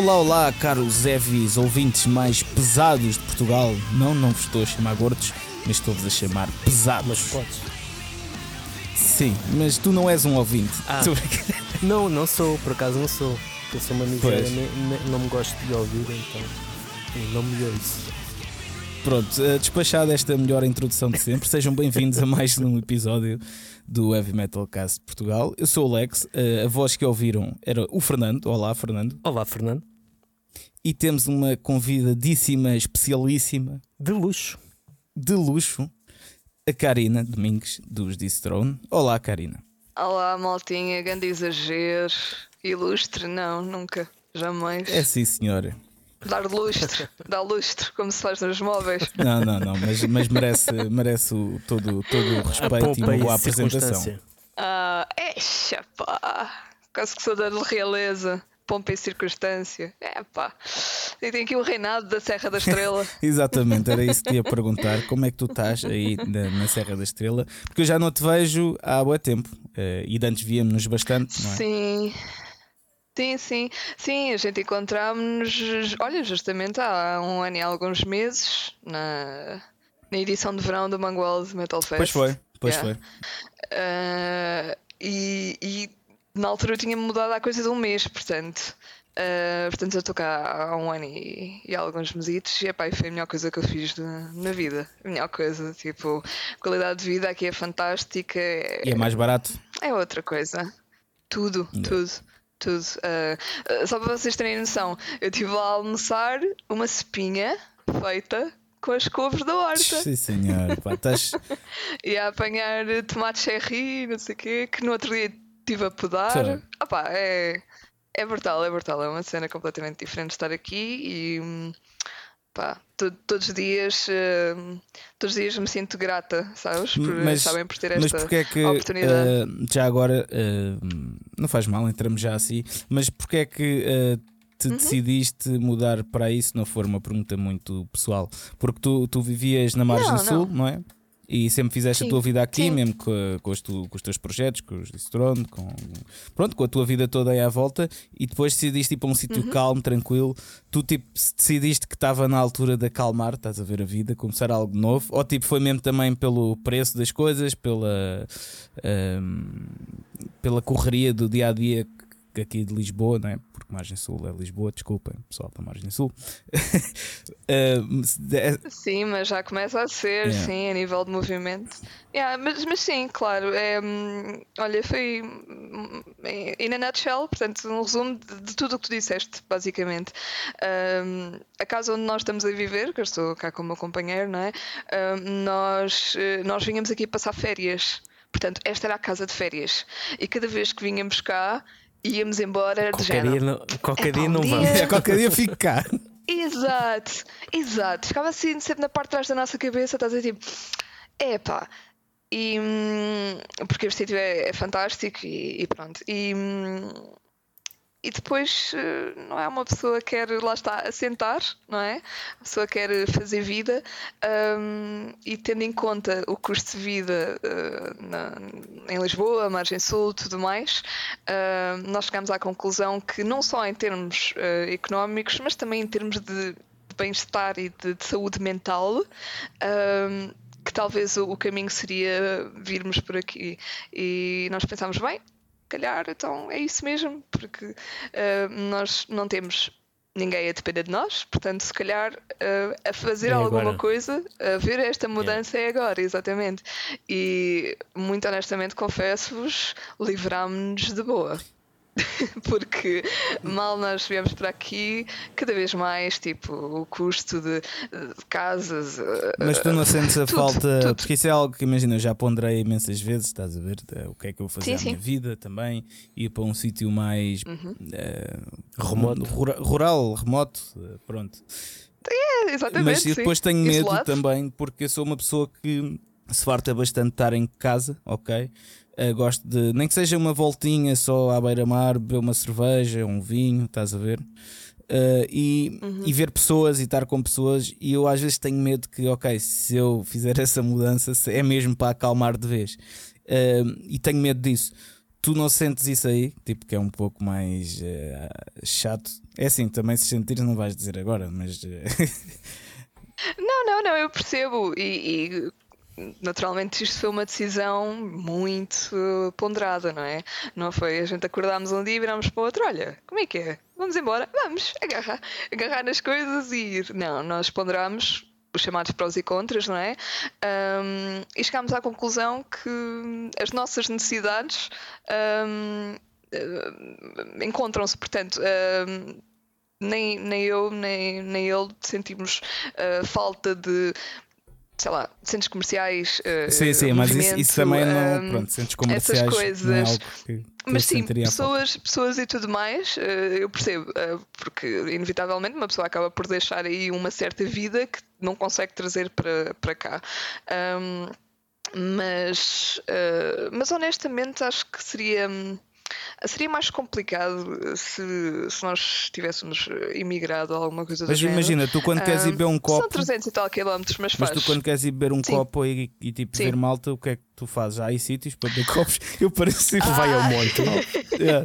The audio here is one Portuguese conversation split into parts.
Olá, olá, caros Evis, ouvintes mais pesados de Portugal. Não, não vos estou a chamar gordos, mas estou-vos a chamar pesados. Mas podes. Sim, mas tu não és um ouvinte. Ah. Tu- Não, não sou, por acaso não sou. Eu sou uma miséria, não me gosto de ouvir, então não me ouço. Pronto, eh, despachada esta melhor introdução de sempre, sejam bem-vindos a mais um episódio do Heavy Metal Cast de Portugal. Eu sou o Lex, eh, a voz que ouviram era o Fernando. Olá, Fernando. Olá, Fernando. E temos uma convidadíssima, especialíssima, De luxo. de luxo, a Karina Domingues, dos Distrone. Olá, Karina. Olá, maltinha, grande exagero. Ilustre, não, nunca, jamais. É sim, senhora. Dar lustre, dar lustre, como se faz nos móveis. Não, não, não, mas, mas merece, merece o- todo, todo o A respeito e uma boa apresentação. Ah, eixa, pá. Quase que sou da realeza. Pompa e circunstância. É pá. E tem aqui o reinado da Serra da Estrela. Exatamente, era isso que te ia perguntar. Como é que tu estás aí na, na Serra da Estrela? Porque eu já não te vejo há bom tempo eh, e de antes víamos-nos bastante, não é? Sim. Sim, sim, sim, a gente encontrámos-nos, olha, justamente há um ano e alguns meses, na, na edição de verão do Mangualde Metal Fest. Pois foi, pois Yeah. foi. Ah, e, e na altura eu tinha mudado há coisa de um mês, portanto. ah, portanto, eu estou cá há um ano e, e há alguns mesitos e epá, e foi a melhor coisa que eu fiz na, na vida. A melhor coisa. Tipo, a qualidade de vida aqui é fantástica. É, E é mais barato. é outra coisa. Tudo, tudo, tudo. Ah, ah, só para vocês terem noção, eu estive a almoçar uma cepinha feita com as couves da horta Sim, senhor. Pá, estás. e a apanhar tomate cherry, não sei o quê, que no outro dia estive a podar. Ah pá, é, é brutal, é brutal. É uma cena completamente diferente estar aqui e pá, to- todos os dias hum, todos os dias me sinto grata, sabes? Por, Mas, sabem, por ter esta é que oportunidade. eh, já agora eh, não faz mal, entramos já assim, mas porque é que eh, te Uhum. decidiste mudar para se não for uma pergunta muito pessoal? Porque tu, tu vivias na margem Não, sul, não. não é? E sempre fizeste a Sim, tua vida aqui, sim. mesmo com, a- com os, tu- com os teus projetos, com os Distrone, com pronto, com a tua vida toda aí à volta, e depois decidiste ir para um sítio Uhum. calmo, tranquilo. Tu tipo se decidiste que estava na altura de acalmar, estás a ver a vida, começar algo novo, ou tipo foi mesmo também pelo preço das coisas, pela ahm, pela correria do dia a dia aqui de Lisboa, não é? Margem Sul é Lisboa, desculpem, pessoal da Margem Sul. Se de- Sim, mas já começa a ser, Yeah. sim, a nível de movimento. Yeah, mas, mas sim, claro. É, olha, foi in a nutshell, portanto, um resumo de, de tudo o que tu disseste, basicamente. Hum, a casa onde nós estamos a viver, que eu estou cá com o meu companheiro, não é? Hum, nós, eh, nós vinhamos aqui passar férias. Portanto, esta era a casa de férias. E cada vez que vinhamos cá, íamos embora de Qualquer género. dia não, qualquer Epá, dia um não dia- vamos. a qualquer dia fico cá. Exato, exato. Ficava assim sempre na parte de trás da nossa cabeça, estás a dizer tipo, epá. E hum, porque este sítio é, é fantástico e, e pronto. E, hum, e depois eh, não é uma pessoa que quer lá está assentar, não é? A pessoa quer fazer vida hum, e tendo em conta o custo de vida eh, na- em Lisboa, Margem Sul, tudo mais, hum, nós chegamos à conclusão que não só em termos eh, económicos, mas também em termos de, de bem-estar e de, de saúde mental, hum, que talvez o, o caminho seria virmos por aqui. E nós pensámos, bem, calhar, então é isso mesmo, porque ah, nós não temos ninguém a depender de nós, portanto, se calhar ah, a fazer É alguma agora. coisa, a ver esta mudança é agora, exatamente. E muito honestamente confesso-vos, livrámos-nos de boa. Porque mal nós viemos para aqui, cada vez mais, tipo, o custo de, de casas. ah, Mas tu não sentes a Tudo, falta, tudo. porque isso é algo que imagina, eu já ponderei imensas vezes, estás a ver? eh, O que é que eu vou fazer Sim, à sim. minha vida também, ir para um sítio mais Uhum. eh, Remoto. rura- rural, remoto, eh, pronto. É, exatamente. Mas eu sim. depois tenho medo Isolado. também, porque eu sou uma pessoa que se farta bastante de estar em casa, ok? Eh, gosto de, nem que seja uma voltinha só à beira-mar, beber uma cerveja, um vinho, estás a ver? Eh, e, Uhum. e ver pessoas e estar com pessoas, e eu às vezes tenho medo que, ok, se eu fizer essa mudança, é mesmo para acalmar de vez. Eh, e tenho medo disso. tu não sentes isso aí, tipo que é um pouco mais chato. É assim, também se sentires não vais dizer agora, mas Não, não, não, eu percebo. E, e, naturalmente isto foi uma decisão muito ponderada, não é? Não foi a gente acordámos um dia e virámos para o outro, olha, como é que é? Vamos embora, vamos, agarrar, agarrar nas coisas e ir. Não, nós ponderámos os chamados prós e contras, não é? Um, e chegámos à conclusão que as nossas necessidades um, encontram-se, portanto. Um, nem, nem eu nem, nem ele sentimos uh, falta de sei lá, centros comerciais. Uh, sim, sim, mas isso, isso, também não. Um, pronto, centros comerciais. Essas coisas. Não é que, que mas sim, pessoas, pessoas e tudo mais, uh, eu percebo, uh, porque inevitavelmente uma pessoa acaba por deixar aí uma certa vida que não consegue trazer para, para cá. Um, mas, mas honestamente acho que seria. Um, Seria mais complicado eh, se, se nós tivéssemos imigrado ou alguma coisa Mas imagina, tu quando queres ir beber um copo. São 300 e tal quilómetros, mas, mas tu quando queres ir beber um Sim. copo e, e tipo Sim. ver malta, o que é que tu fazes? Aí sítios para beber copos? Eu pareço que ah. vai ao monte. yeah.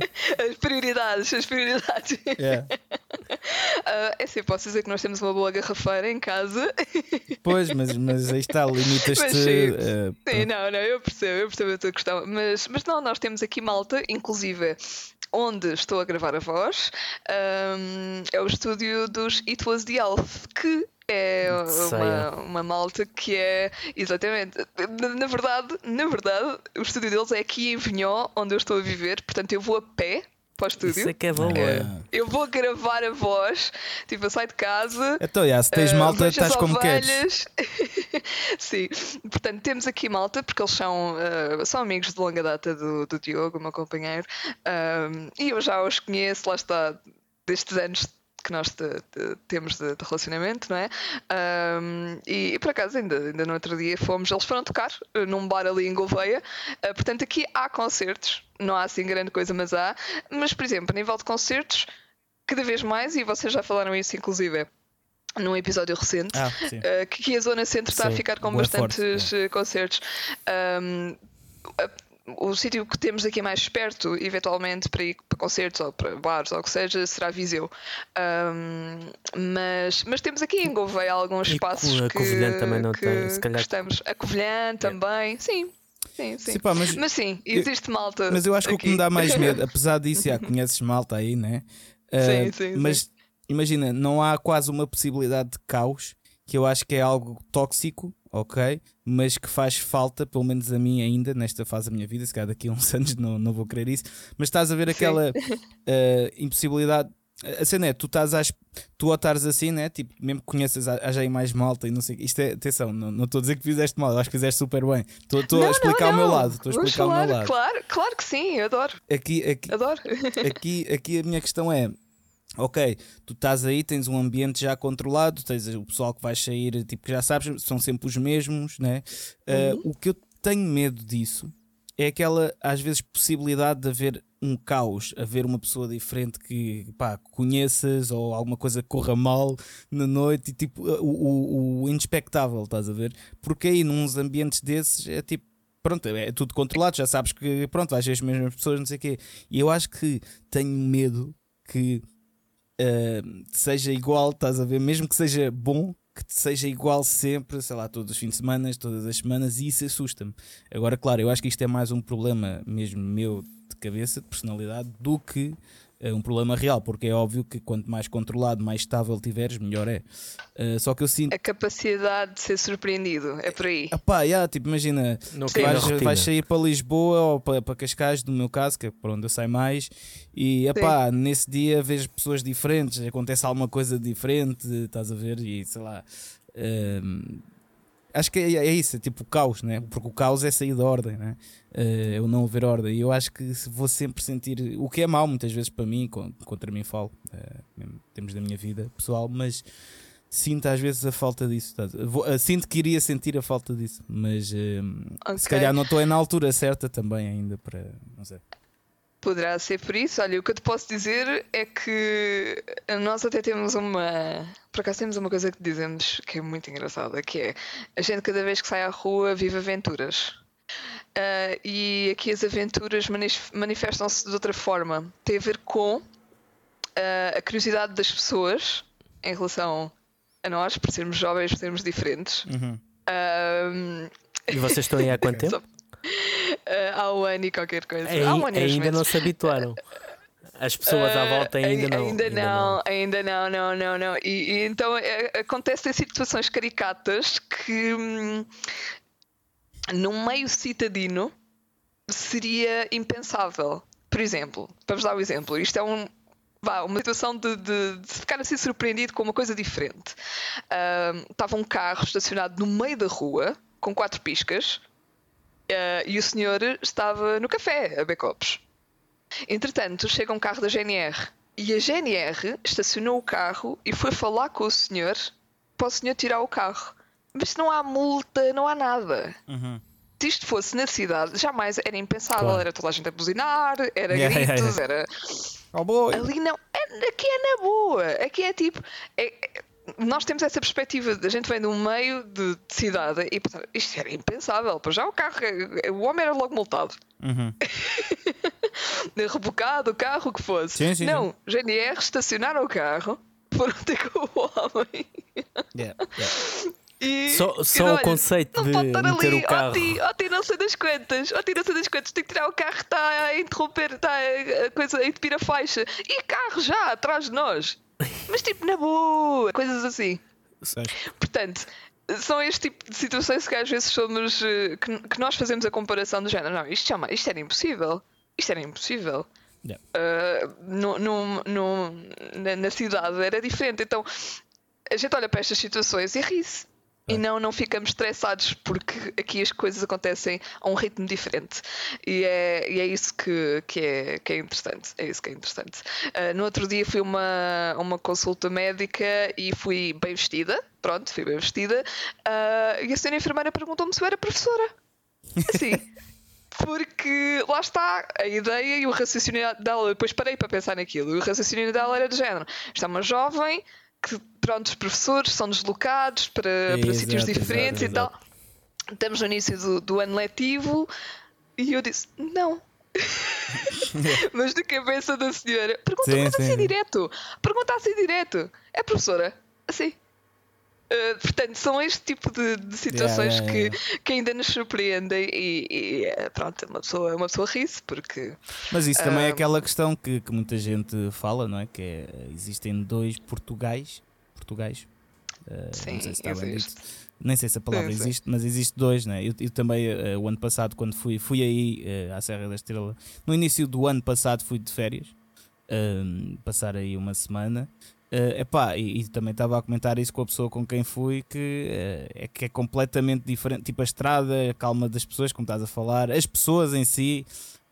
As prioridades, as prioridades. Yeah. Uh, é assim, posso dizer que nós temos uma boa garrafeira em casa. Pois, mas, mas aí está, limitas-te. Sim, uh, sim não, não, eu percebo, eu percebo a tua questão. Mas, mas não, nós temos aqui malta, inclusive onde estou a gravar a voz, um, é o estúdio dos It Was the Elf, que é uma, uma malta que é exatamente na, na, verdade, na verdade, o estúdio deles é aqui em Vinhó, onde eu estou a viver, portanto eu vou a pé para o estúdio. Isso é que é valor. É. Eu vou gravar a voz, tipo, eu saio de casa. Então, já, se tens uh, malta, estás como queres. Sim, portanto, temos aqui malta, porque eles são, uh, são amigos de longa data do, do Diogo, meu companheiro, uh, e eu já os conheço, lá está, destes anos que nós te, te, temos de, de, relacionamento, não é? Um, e, e, por acaso, ainda, ainda no outro dia fomos, eles foram tocar uh, num bar ali em Gouveia. Uh, portanto, aqui há concertos, não há assim grande coisa, mas há. Mas, por exemplo, a nível de concertos, cada vez mais, e vocês já falaram isso, inclusive num episódio recente, ah, uh, que a Zona Centro está a ficar com bastantes forte, é. concertos. Um, o sítio que temos aqui mais perto, eventualmente, para ir para concertos ou para bares ou o que seja, será Viseu. Um, mas, mas temos aqui em Gouveia alguns espaços a que, Covilhã também não que, tem, se calhar. Estamos. A Covilhã é. também, sim. Sim, sim. sim pá, mas, mas, sim, existe malta. Mas eu acho que aqui. o que me dá mais medo, apesar disso, já conheces malta aí, né? Uh, sim, sim. Mas sim. imagina, não há quase uma possibilidade de caos que eu acho que é algo tóxico ok, mas que faz falta, pelo menos a mim ainda, nesta fase da minha vida, se calhar daqui a uns anos não, não vou querer isso, mas estás a ver aquela uh, impossibilidade. A cena é, tu estás às, tu ou estás assim, né? Tipo, mesmo que conheças a, a mais malta e não sei Isto é, atenção, não estou a dizer que fizeste mal, eu acho que fizeste super bem. Estou a explicar não, não. o meu lado. Estou a explicar falar, o meu lado. Claro, claro que sim, eu adoro. Aqui, aqui, adoro. aqui, aqui a minha questão é: ok, tu estás aí, tens um ambiente já controlado, tens o pessoal que vai sair, tipo, que já sabes, são sempre os mesmos, né? Uh, o que eu tenho medo disso é aquela, às vezes, possibilidade de haver um caos, haver uma pessoa diferente que pá, conheças ou alguma coisa corra mal na noite e tipo o, o, o inexpectável, estás a ver? Porque aí, nos ambientes desses, é tipo pronto, é tudo controlado, já sabes que pronto, vais ver as mesmas pessoas, não sei o quê. E eu acho que tenho medo que uh, seja igual, estás a ver? Mesmo que seja bom, que seja igual sempre, sei lá, todos os fins de semana, todas as semanas, e isso assusta-me. Agora, claro, eu acho que isto é mais um problema mesmo meu de cabeça, de personalidade, do que é um problema real, porque é óbvio que quanto mais controlado, mais estável tiveres, melhor é. Uh, só que eu sinto. A capacidade de ser surpreendido, é por aí. Epá, yeah, tipo, imagina, vais, vais, sair para Lisboa ou para, para Cascais, no meu caso, que é por onde eu saio mais, e epá, nesse dia vejo pessoas diferentes, acontece alguma coisa diferente, estás a ver, e sei lá. Uh, acho que é, é isso, é tipo o caos, né? porque o caos é sair da ordem, né? uh, eu não haver ordem. E eu acho que vou sempre sentir o que é mau, muitas vezes para mim, contra mim falo, uh, em termos da minha vida pessoal, mas sinto às vezes a falta disso. Uh, sinto que iria sentir a falta disso, mas uh, okay. se calhar não estou na altura certa também ainda para. Não sei. Poderá ser por isso. Olha, o que eu te posso dizer é que nós até temos uma. Por acaso temos uma coisa que dizemos que é muito engraçada, que é a gente cada vez que sai à rua vive aventuras. Uh, e aqui as aventuras manifestam-se de outra forma. Tem a ver com uh, a curiosidade das pessoas em relação a nós, por sermos jovens, por sermos diferentes. Uhum. Uh, e vocês estão aí há quanto tempo? Há um ano e qualquer coisa. Há um ano ainda não se habituaram. As pessoas à volta ainda não. Ainda, não, não, ainda não, não, não, não. E, e então é, acontecem situações caricatas que hum, num meio citadino seria impensável. Por exemplo, vamos dar um exemplo. Isto é um, vá, uma situação de, de, de, ficar assim surpreendido com uma coisa diferente. Uh, estava um carro estacionado no meio da rua, com quatro piscas, uh, e o senhor estava no café a beber copos. Entretanto, chega um carro da GNR e a GNR estacionou o carro e foi falar com o senhor para o senhor tirar o carro. Mas não há multa, não há nada. Uhum. Se isto fosse na cidade, jamais era impensável. Claro. Era toda a gente a buzinar, era yeah, gritos, yeah, yeah. era. Oh boy. Ali não. É, aqui é na boa. Aqui é tipo. É, é, nós temos essa perspectiva, a gente vem de um meio de, de cidade e isto era impensável. Para já o carro, o homem era logo multado. Uhum. Rebocado, o carro, o que fosse. Sim, sim, não, sim. GNR estacionaram o carro, foram ter com o homem. Yeah, yeah. E, só só o conceito de meter ali, o carro. Ó ti, ó ti, não sei das quantas, ó ti, não sei das quantas, tem que tirar o carro, está a interromper, está a, coisa, a entupir a faixa. E carro já atrás de nós. Mas tipo, na boa, coisas assim. Sei. Portanto, são este tipo de situações que às vezes somos. Eh, que, que nós fazemos a comparação do género. Não, isto, chama, isto era impossível. Isto era impossível. Yeah. Uh, no, no, no, na, na cidade era diferente. Então a gente olha para estas situações e ri-se. E não, não ficamos estressados porque aqui as coisas acontecem a um ritmo diferente. E é, e é isso que, que, é, que é interessante. É isso que é interessante. Uh, no outro dia fui uma, uma consulta médica e fui bem vestida. Pronto, fui bem vestida. Uh, e a senhora enfermeira perguntou-me se eu era professora. Assim. porque lá está a ideia e o raciocínio dela. Depois parei para pensar naquilo. E o raciocínio dela era de género: está uma jovem que pronto, os professores são deslocados para, para sítios diferentes exato, e tal. Estamos no início do, do ano letivo e eu disse: não. Mas na cabeça da senhora, pergunta, sim, pergunta sim. assim direto. Pergunta assim direto. É professora? Assim. Uh, portanto, são este tipo de, de situações yeah, yeah, yeah. Que, que ainda nos surpreendem e, e é, pronto, uma pessoa, uma pessoa ri-se porque. Mas isso uh, também é aquela questão que, que muita gente fala, não é? Que é, existem dois Portugais. Portugais. Uh, sim, não sei se. Nem sei se a palavra sim, existe, sim. mas existe dois, né? Eu, eu também, o ano passado, quando fui, fui aí à Serra da Estrela, no início do ano passado, fui de férias, passar aí uma semana. Uh, epá, e, e também estava a comentar isso com a pessoa com quem fui que uh, é que é completamente diferente, tipo a estrada, a calma das pessoas, como estás a falar, as pessoas em si.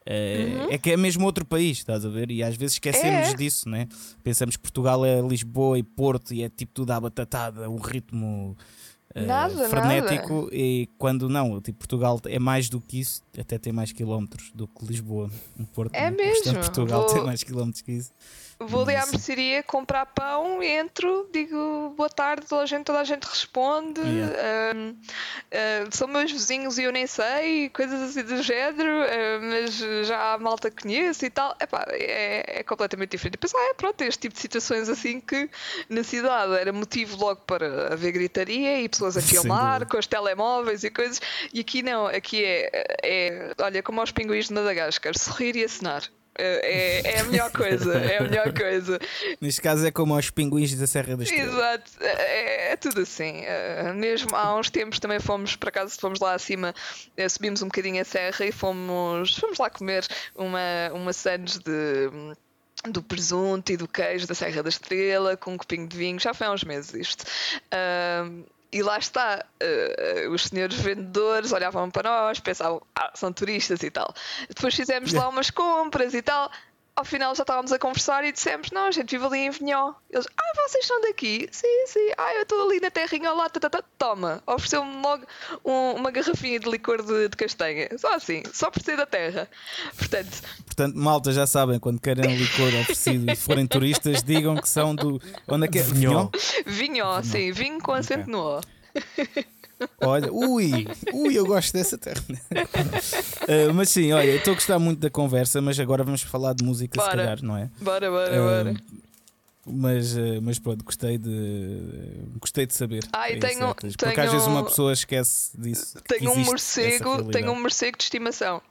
Uh, uhum. É que é mesmo outro país, estás a ver? E às vezes esquecemos é. disso, né? Pensamos que Portugal é Lisboa e Porto e é tipo tudo à batatada, um ritmo nada, frenético. Nada. E quando não, tipo, Portugal é mais do que isso, até tem mais quilómetros do que Lisboa. Um Porto, é mesmo. Portanto, Portugal Vou... tem mais quilómetros que isso. Vou ali à mercearia comprar pão, entro, digo boa tarde, toda a gente, toda a gente responde. Yeah. Uh, uh, são meus vizinhos e eu nem sei, coisas assim do género, uh, mas já a malta conhece e tal. Epá, é, é completamente diferente. Pensar, ah, é pronto, este tipo de situações assim que na cidade era motivo logo para haver gritaria e pessoas a filmar com os telemóveis e coisas. E aqui não, aqui é, é olha, como aos pinguins de Madagascar, sorrir e acenar. É, é, é a melhor coisa, é a melhor coisa. Neste caso é como aos pinguins da Serra da Estrela. Exato, é, é tudo assim. Uh, mesmo há uns tempos também fomos, por acaso, fomos lá acima, subimos um bocadinho a serra e fomos, fomos lá comer uma, uma sandes de do presunto e do queijo da Serra da Estrela com um copinho de vinho, já foi há uns meses isto. Uh, e lá está, uh, os senhores vendedores olhavam para nós, pensavam, ah, são turistas e tal. Depois fizemos lá umas compras e tal ao final já estávamos a conversar e dissemos: Não, a gente vive ali em Vinhó. Eles: Ah, vocês são daqui? Sim, sim. Ah, eu estou ali na terrinha lá. Toma. Ofereceu-me logo um, uma garrafinha de licor de, de, castanha. Só assim, só por ser da terra. Portanto, Portanto, malta, já sabem, quando querem um licor oferecido e forem turistas, digam que são do. Onde é que é? Vinhó. Vinhó, sim. Vinho com acento okay. no O. Olha, ui, ui, eu gosto dessa terra. Uh, mas sim, olha, estou a gostar muito da conversa, mas agora vamos falar de música, Bora. se calhar, não é? Bora, bora, Uh, bora. mas, uh, mas pronto, gostei de gostei de saber. Ah, e É tenho- certas, Porque às tenho- vezes uma pessoa esquece disso. Tenho um morcego, tenho um morcego de estimação.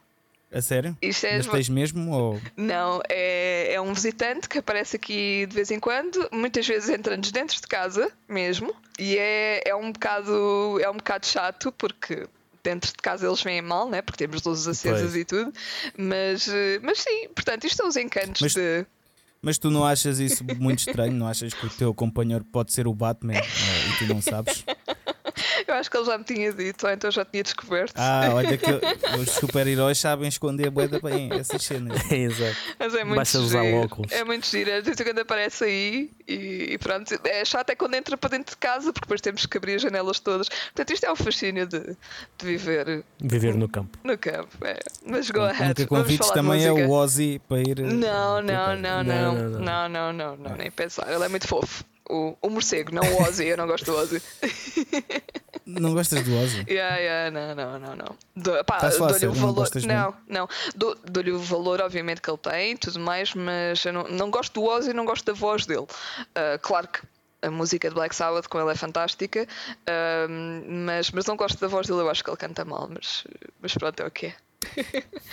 A sério? Isto é Mas tens mesmo? Ou... Não, é, é um visitante que aparece aqui de vez em quando, muitas vezes entra-nos dentro de casa mesmo, e é, é, um bocado, é um bocado chato porque dentro de casa eles vêm mal, né? porque temos luzes acesas Pois. e tudo, mas, mas sim, portanto, isto são os encantos Mas- de. Mas tu não achas isso muito estranho? Não achas que o teu companheiro pode ser o Batman eh, e tu não sabes? Eu acho que ele já me tinha dito, ou então já tinha descoberto. Ah, olha que os super-heróis sabem esconder da bem essas cenas. Exato. Mas é muito Basta usar giro. óculos. É muito giro. De vez em quando aparece aí e, e pronto. É chato é quando entra para dentro de casa, porque depois temos que abrir as janelas todas. Portanto, isto é o fascínio de, de viver Viver no campo. no campo. É. Mas go O ahead. que Vamos convites também é o Ozzy para ir. eh, Não, não, para- não, Não, não. não, não. Não, não, não, não, nem pensar. Ele é muito fofo. O, o morcego, não o Ozzy. Eu não gosto do Ozzy. Não gostas do Ozzy? Yeah, yeah, não, não, não, não. Do, pá, dou-lhe o não valor. Não, não. Dou- Dou-lhe o valor, obviamente, que ele tem e tudo mais, mas eu não, não gosto do Ozzy e não gosto da voz dele. Ah, claro que a música de Black Sabbath com ele é fantástica, ah, mas, mas não gosto da voz dele, eu acho que ele canta mal, mas, mas pronto, é o que é.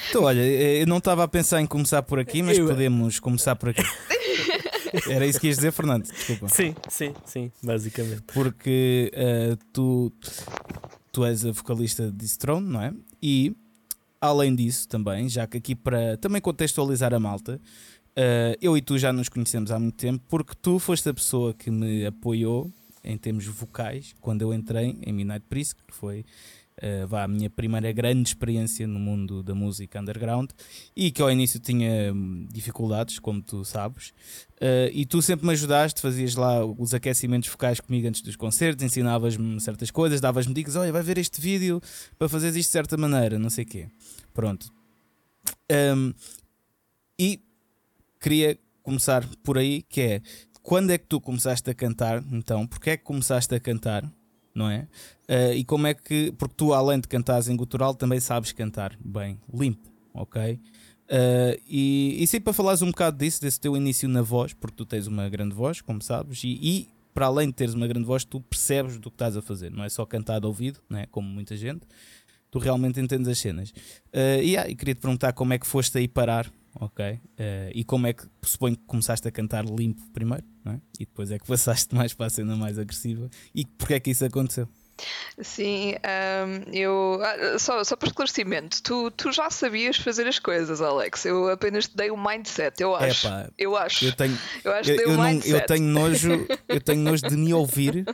Então, olha, eu não estava a pensar em começar por aqui, mas Eu- podemos começar por aqui. Era isso que ias dizer, Fernando? Desculpa. Sim, sim, sim, basicamente. Porque eh, tu, tu és a vocalista de Throne, não é? E além disso, também, já que aqui para também contextualizar a malta, eh, eu e tu já nos conhecemos há muito tempo, porque tu foste a pessoa que me apoiou em termos vocais quando eu entrei em Midnight Priest, que foi eh, vá, a minha primeira grande experiência no mundo da música underground e que ao início tinha hum, dificuldades, como tu sabes. Uh, e tu sempre me ajudaste, fazias lá os aquecimentos focais comigo antes dos concertos, ensinavas-me certas coisas, davas-me dicas: olha, vai ver este vídeo para fazeres isto de certa maneira, não sei o quê. Pronto. Um, e queria começar por aí, que é quando é que tu começaste a cantar, então? Porque é que começaste a cantar, não é? Uh, e como é que, porque tu além de cantares em gutural também sabes cantar bem, limpo, ok? Uh, e, e sim, para falares um bocado disso, desse teu início na voz, porque tu tens uma grande voz, como sabes, e, e para além de teres uma grande voz, tu percebes do que estás a fazer, não é só cantar de ouvido, não é? como muita gente, tu realmente entendes as cenas. Uh, e, ah, e queria te perguntar como é que foste aí parar, ok? Uh, e como é que, suponho que começaste a cantar limpo primeiro, é? e depois é que passaste mais para a cena mais agressiva, e porque é que isso aconteceu? Sim, ahm, eu. ah, só, só para esclarecimento, tu, tu já sabias fazer as coisas, Alex. Eu apenas te dei o mindset, eu acho. Epá, eu acho. Eu tenho, Eu acho eu, o não- eu tenho nojo, eu tenho nojo de me ouvir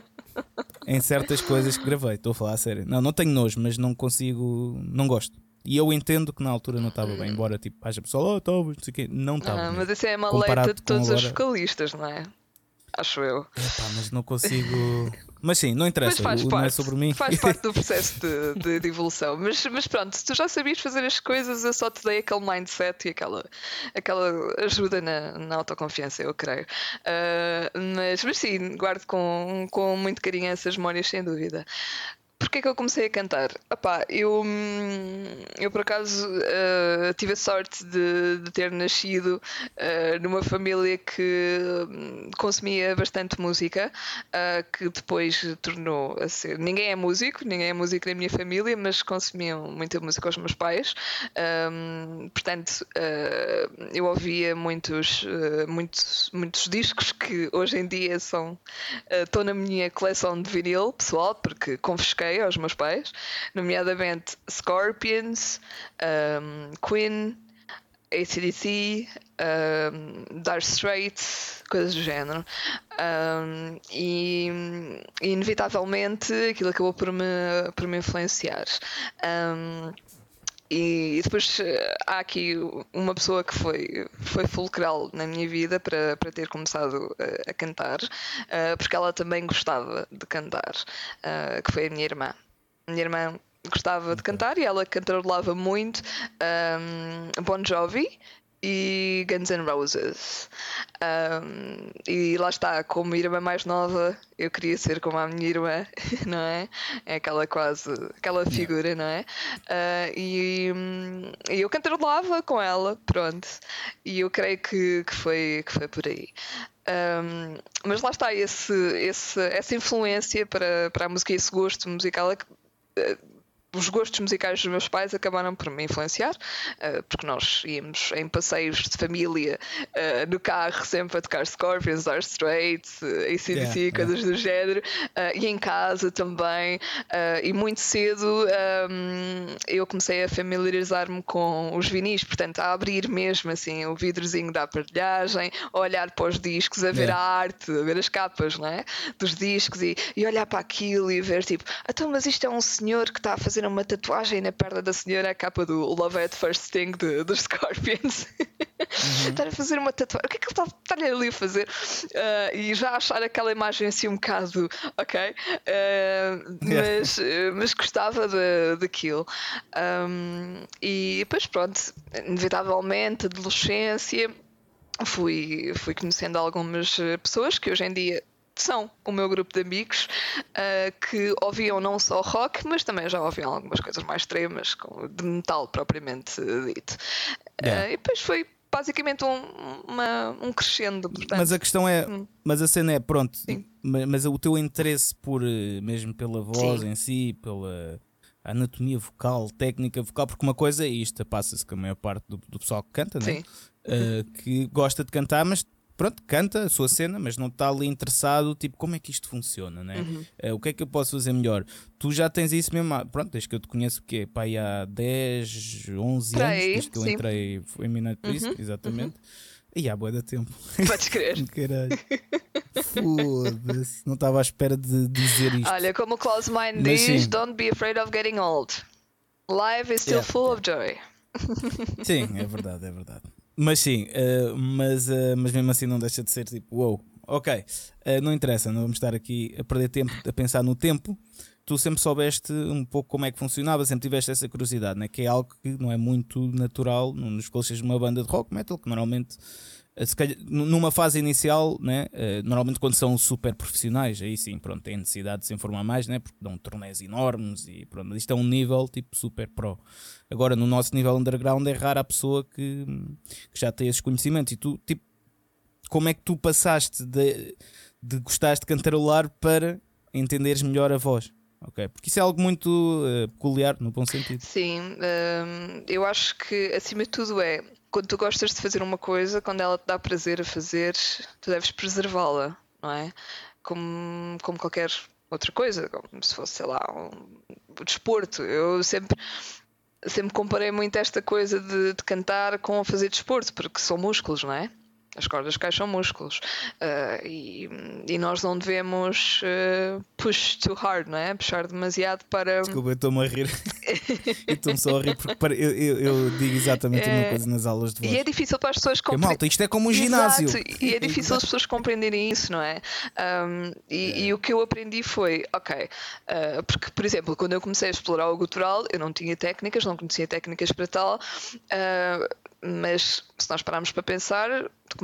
em certas coisas que gravei. Estou a falar a sério. Não, não tenho nojo, mas não consigo, não gosto. E eu entendo que na altura não estava bem, embora tipo, haja pessoal, oh, estava, não sei o quê. Não estava. Ah, mesmo. mas isso é a Comparado maleta de todos os agora- vocalistas, não é? Acho eu. Epá, mas não consigo. Mas sim, não interessa. Mas faz o- parte, não é sobre mim. faz parte do processo de, de- de evolução. Mas, mas pronto, se tu já sabias fazer as coisas, eu só te dei aquele mindset e aquela, aquela ajuda na, na autoconfiança, eu creio. Ah, mas, mas sim, guardo com, com muito carinho essas memórias, sem dúvida. Porquê que eu comecei a cantar? Epá, eu, hum, eu por acaso ah, tive a sorte de, de ter nascido ah, numa família que hum, consumia bastante música, ah, que depois tornou a ser. Ninguém é músico, ninguém é músico na minha família, mas consumiam muita música aos meus pais. Hum, portanto, eu ouvia muitos, muitos, muitos discos que hoje em dia são. Estão na minha coleção de vinil pessoal, porque confisquei aos meus pais, nomeadamente Scorpions, um, Queen, ACDC, um, Dire Straits, coisas do género. Um, e, inevitavelmente aquilo acabou por me, por me influenciar. Um, e depois eh, há aqui uma pessoa que foi, foi fulcral na minha vida para, para ter começado a, a cantar, eh, porque ela também gostava de cantar, eh, que foi a minha irmã. A minha irmã gostava de cantar e ela cantarolava muito um, Bon Jovi e Guns N' Roses. Um, e lá está, como irmã mais nova, eu queria ser como a minha irmã, não é? É aquela quase, aquela figura, não é? Uh, e, e, eu cantarolava com ela, pronto. E eu creio que, que, foi, que foi por aí. Um, mas lá está, esse, esse, essa influência para, para a música e esse gosto musical é os gostos musicais dos meus pais acabaram por me influenciar, uh, porque nós íamos em passeios de família uh, no carro sempre a tocar Scorpions, Dire Straits, uh, ACDC, yeah, coisas yeah. do género, e em casa também. e muito cedo um, eu comecei a familiarizar-me com os vinis, portanto, a abrir mesmo assim o vidrozinho da aparelhagem, a olhar para os discos, a ver yeah. a arte, a ver as capas não é? dos discos e, e olhar para aquilo e ver tipo, então, mas isto é um senhor que está a fazer uma tatuagem na perna da senhora, a capa do Love at First Sting dos Scorpions. Uhum. Estar a fazer uma tatuagem. O que é que ele está, está ali a fazer? Uh, e já achar aquela imagem assim um bocado, ok? Uh, mas, mas gostava de, daquilo. Um, e depois, pronto, inevitavelmente, adolescência. Fui, fui conhecendo algumas pessoas que hoje em dia são o meu grupo de amigos uh, que ouviam não só rock, mas também já ouviam algumas coisas mais extremas, de metal propriamente dito. Yeah. Uh, e depois foi basicamente um, uma, um crescendo. Portanto. Mas a questão é, hum. mas a cena é, pronto, mas, mas, o teu interesse por, eh, mesmo pela voz Sim. em si, pela anatomia vocal, técnica vocal, porque uma coisa é isto, passa-se com a maior parte do, do pessoal que canta, né? Uh, que gosta de cantar, mas pronto, canta a sua cena, mas não está ali interessado, tipo, como é que isto funciona, né? Uhum. Uh, o que é que eu posso fazer melhor? Tu já tens isso mesmo, pronto, desde que eu te conheço, o quê? Pá, há 10, 11 anos, desde que eu sim. entrei em Minute uhum. exatamente. Uhum. E há boa da tempo. Podes crer. Caralho. Foda-se. Não estava à espera de dizer isto. Olha, como o Klaus Mind diz, sim. don't be afraid of getting old. Life is still yeah. full of joy. Sim, é verdade, é verdade. Mas sim, uh, mas, uh, mas mesmo assim não deixa de ser tipo, wow, ok, uh, não interessa, não vamos estar aqui a perder tempo a pensar no tempo. Tu sempre soubeste um pouco como é que funcionava, sempre tiveste essa curiosidade, né? que é algo que não é muito natural nos colchas de uma banda de rock metal, que normalmente Calhar, numa fase inicial, né, normalmente quando são super profissionais, aí sim, pronto, tem necessidade de se informar mais, né, porque dão torneios enormes e pronto, isto é um nível tipo super pro. Agora, no nosso nível underground, é rara a pessoa que, que já tem esses conhecimentos. E tu, tipo, como é que tu passaste de, de gostares de cantarolar para entenderes melhor a voz? Ok, porque isso é algo muito uh, peculiar, no bom sentido. Sim, um, eu acho que acima de tudo é quando tu gostas de fazer uma coisa, quando ela te dá prazer a fazer, tu deves preservá-la, não é? Como, como qualquer outra coisa, como se fosse, sei lá, um, desporto. Eu sempre sempre comparei muito esta coisa de, de, cantar com fazer desporto, porque são músculos, não é? As cordas vocais são músculos uh, e, e, nós não devemos uh, push too hard, não é? Puxar demasiado para. Desculpa, eu estou-me a rir. estou-me só a rir porque para, eu, eu, eu, digo exatamente a mesma coisa nas aulas de voz. E é difícil para as pessoas compreenderem. Malta, isto é como um ginásio. Exato. E é difícil as pessoas compreenderem isso, não é? Um, e, é. e, o que eu aprendi foi, ok, uh, porque, por exemplo, quando eu comecei a explorar o gutural, eu não tinha técnicas, não conhecia técnicas para tal. Mas se nós pararmos para pensar,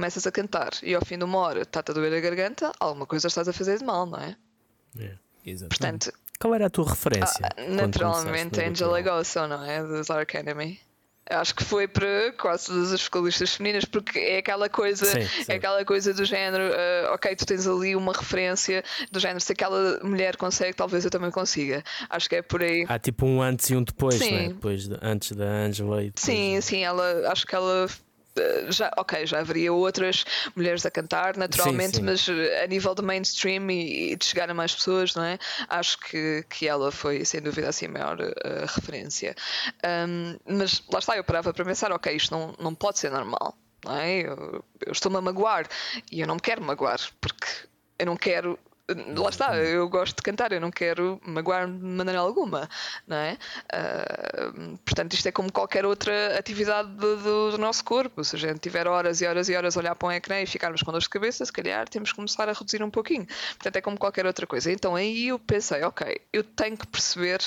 começas a cantar e ao fim de uma hora está-te a doer a garganta, alguma coisa estás a fazer de mal, não é? É, Portanto, qual era a tua referência? Ah, naturalmente, Angela Gosso, não é? Dos Dark Enemy. Acho que foi para quase todas as vocalistas femininas, porque é aquela coisa, sim, sim. é aquela coisa do género, uh, ok, tu tens ali uma referência do género, se aquela mulher consegue, talvez eu também consiga. Acho que é por aí. Há tipo um antes e um depois, sim. Né? depois de, antes da Angela e depois Sim, sim, ela acho que ela já, ok, já haveria outras mulheres a cantar, naturalmente, sim, sim. mas eh, a nível de mainstream e, e, de chegar a mais pessoas, não é? Acho que, que ela foi, sem dúvida, assim, a maior uh, referência. Um, mas lá está, eu parava para pensar, ok, isto não, não pode ser normal, não é? Eu, eu estou-me a magoar e eu não me quero magoar, porque eu não quero lá está, eu gosto de cantar, eu não quero magoar de maneira alguma, não é? Uh, portanto, isto é como qualquer outra atividade do, do, nosso corpo. Se a gente tiver horas e horas e horas a olhar para um ecrã e ficarmos com dor de cabeça, se calhar temos que começar a reduzir um pouquinho. Portanto, é como qualquer outra coisa. Então aí eu pensei, ok, eu tenho que perceber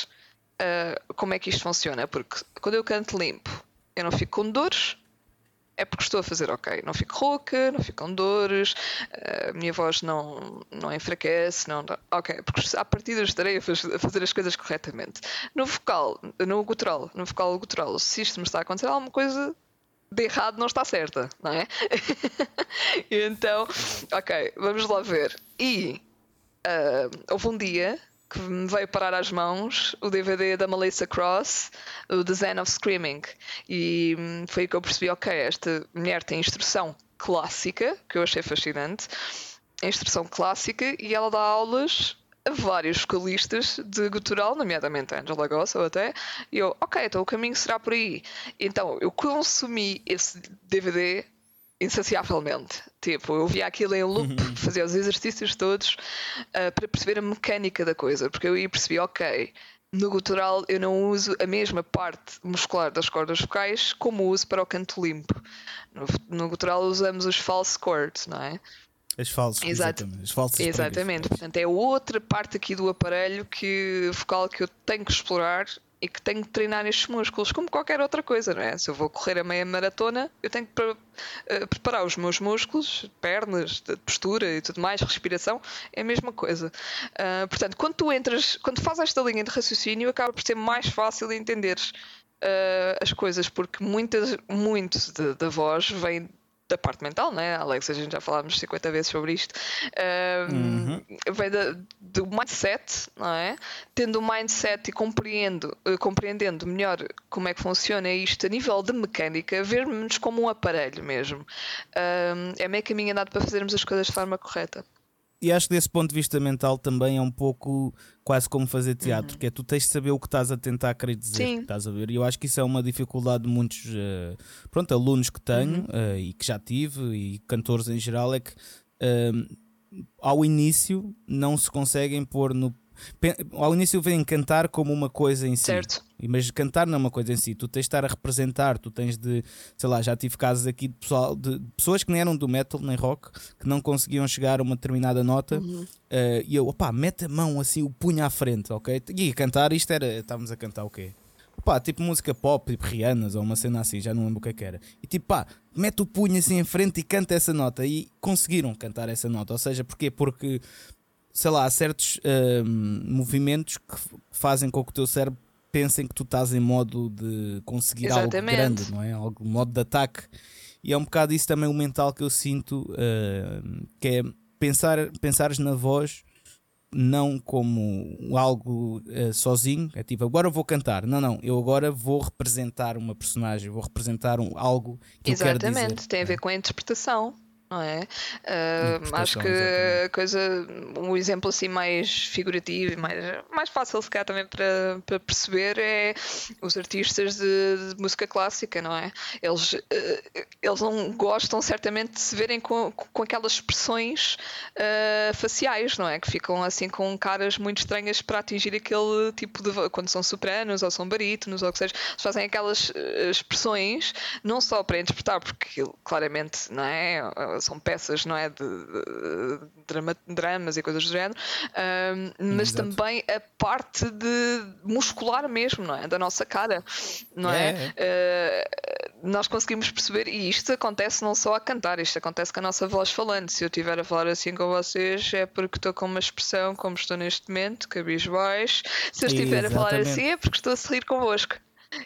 uh, como é que isto funciona, porque quando eu canto limpo, eu não fico com dores, é porque estou a fazer ok. Não fico rouca, não fico com dores, a minha voz não, não enfraquece, não. Ok, porque a partir estarei a fazer as coisas corretamente. No vocal, no gutural, no vocal gutural, se isto me está a acontecer alguma coisa de errado não está certa, não é? então, ok, vamos lá ver. E uh, houve um dia que me veio parar às mãos o DVD da Melissa Cross, o The Zen of Screaming. E hum, foi aí que eu percebi: ok, esta mulher tem instrução clássica, que eu achei fascinante, instrução clássica, e ela dá aulas a vários vocalistas de gutural, nomeadamente Angela Goss ou até, e eu, ok, então o caminho será por aí. Então eu consumi esse DVD insaciavelmente. Tipo, eu via aquilo em loop, uhum. fazia os exercícios todos uh, para perceber a mecânica da coisa, porque eu aí percebi, ok, no gutural eu não uso a mesma parte muscular das cordas vocais como uso para o canto limpo. No, no gutural usamos os false chords, não é? As falsas, exatamente. As falsas exatamente. Portanto, é outra parte aqui do aparelho que vocal que eu tenho que explorar e que tenho que treinar estes músculos, como qualquer outra coisa, não é? Se eu vou correr a meia maratona, eu tenho que pre uh, preparar os meus músculos, pernas, postura e tudo mais, respiração, é a mesma coisa. Uh, portanto, quando tu entras, quando fazes esta linha de raciocínio, acaba por ser mais fácil de entenderes uh, as coisas, porque muitas, muito da voz vem da parte mental, né? Alex, a gente já falámos 50 vezes sobre isto, um, uhum. vem da, do mindset, não é? Tendo o mindset e compreendo, uh, compreendendo melhor como é que funciona isto a nível de mecânica, vermos como um aparelho mesmo. Um, é meio caminho andado para fazermos as coisas de forma correta. E acho que desse ponto de vista mental também é um pouco quase como fazer teatro, uhum. que é tu tens de saber o que estás a tentar querer dizer, Sim. estás a ver? E eu acho que isso é uma dificuldade de muitos uh, pronto, alunos que tenho uhum. uh, e que já tive, e cantores em geral, é que uh, ao início não se conseguem pôr no ao início vem cantar como uma coisa em si. Certo. Mas cantar não é uma coisa em si. Tu tens de estar a representar, tu tens de, sei lá, já tive casos aqui de, pessoal, de pessoas que nem eram do metal nem rock, que não conseguiam chegar a uma determinada nota. Uhum. Uh, e eu, opá, mete a mão assim, o punho à frente, ok? E cantar, isto era, estávamos a cantar o quê? Pá, tipo música pop, tipo Rihanna ou uma cena assim, já não lembro o que, é que era. E tipo, pá, mete o punho assim em frente e canta essa nota. E conseguiram cantar essa nota. Ou seja, porquê? Porque sei lá, há certos uh, movimentos que fazem com que o teu cérebro pense que tu estás em modo de conseguir Exatamente. algo grande, não é? Algo, modo de ataque. E é um bocado isso também o mental que eu sinto, uh, que é pensar, pensares na voz não como algo uh, sozinho, é tipo, agora vou cantar. Não, não, eu agora vou representar uma personagem, vou representar um, algo que Exatamente, eu quero dizer. tem a ver com a interpretação não é? Uh, acho que a coisa, um exemplo assim mais figurativo e mais, mais fácil calhar também para, para perceber é os artistas de, de música clássica, não é? Eles, uh, eles não gostam certamente de se verem com, com aquelas expressões uh, faciais, não é? Que ficam assim com caras muito estranhas para atingir aquele tipo de. quando são sopranos ou são barítonos ou o que seja, eles fazem aquelas expressões não só para interpretar, porque claramente, não é? São peças, não é? De, de, drama, dramas e coisas do género, mas Exato. também a parte de muscular mesmo, não é? Da nossa cara, não é? é? Uh, nós conseguimos perceber, e isto acontece não só a cantar, isto acontece com a nossa voz falando. Se eu estiver a falar assim com vocês, é porque estou com uma expressão como estou neste momento, cabisbaixo. Se eu estiver Exatamente. a falar assim, é porque estou a sorrir convosco.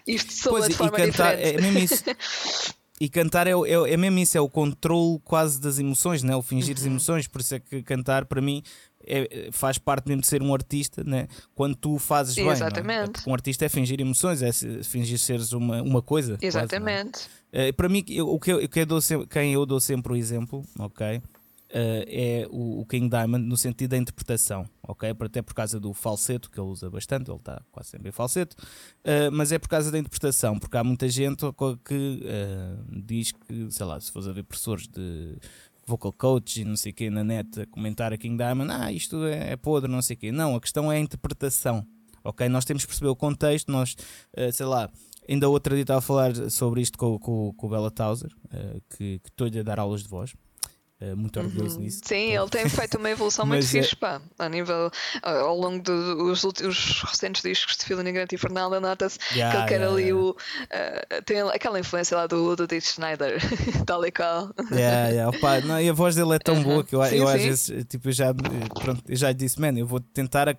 Isto soa pois, de forma cantar, diferente. É mesmo isso. E cantar é, é, é mesmo isso, é o controle quase das emoções, né? o fingir uhum. as emoções. Por isso é que cantar, para mim, é, faz parte mesmo de ser um artista, né? quando tu fazes bem. É? Exatamente. É? Um artista é fingir emoções, é fingir seres uma, uma coisa. Exatamente. Quase, é? para mim, eu, o que eu, que eu dou sempre, quem eu dou sempre o exemplo, ok? Uh, é o, o, King Diamond no sentido da interpretação, ok? Até por causa do falseto, que ele usa bastante, ele está quase sempre em falseto, uh, mas é por causa da interpretação, porque há muita gente que uh, diz que, sei lá, se fores a ver professores de vocal coach e não sei o que na net a comentar a King Diamond, ah, isto é, é podre, não sei o quê. Não, a questão é a interpretação, ok? Nós temos que perceber o contexto, nós, sei lá. Ainda outra dia estava a falar sobre isto com, com, com o Bella Tauser, que estou-lhe a dar aulas de voz, muito orgulhoso Uhum. nisso. Sim, ele tem feito uma evolução muito Mas, é- fixe, pá. A nível, ah, ao longo dos últimos recentes discos de Feeling Grant e Fernanda, nota-se Yeah, que ele quer yeah, ali yeah. o. ah, tem aquela influência lá do, do Dave Schneider, tal e qual. Yeah, yeah. Opa, não, e a voz dele é tão boa que eu, Sim, eu às sim. vezes tipo, eu já, pronto, eu já disse, man, eu vou tentar a-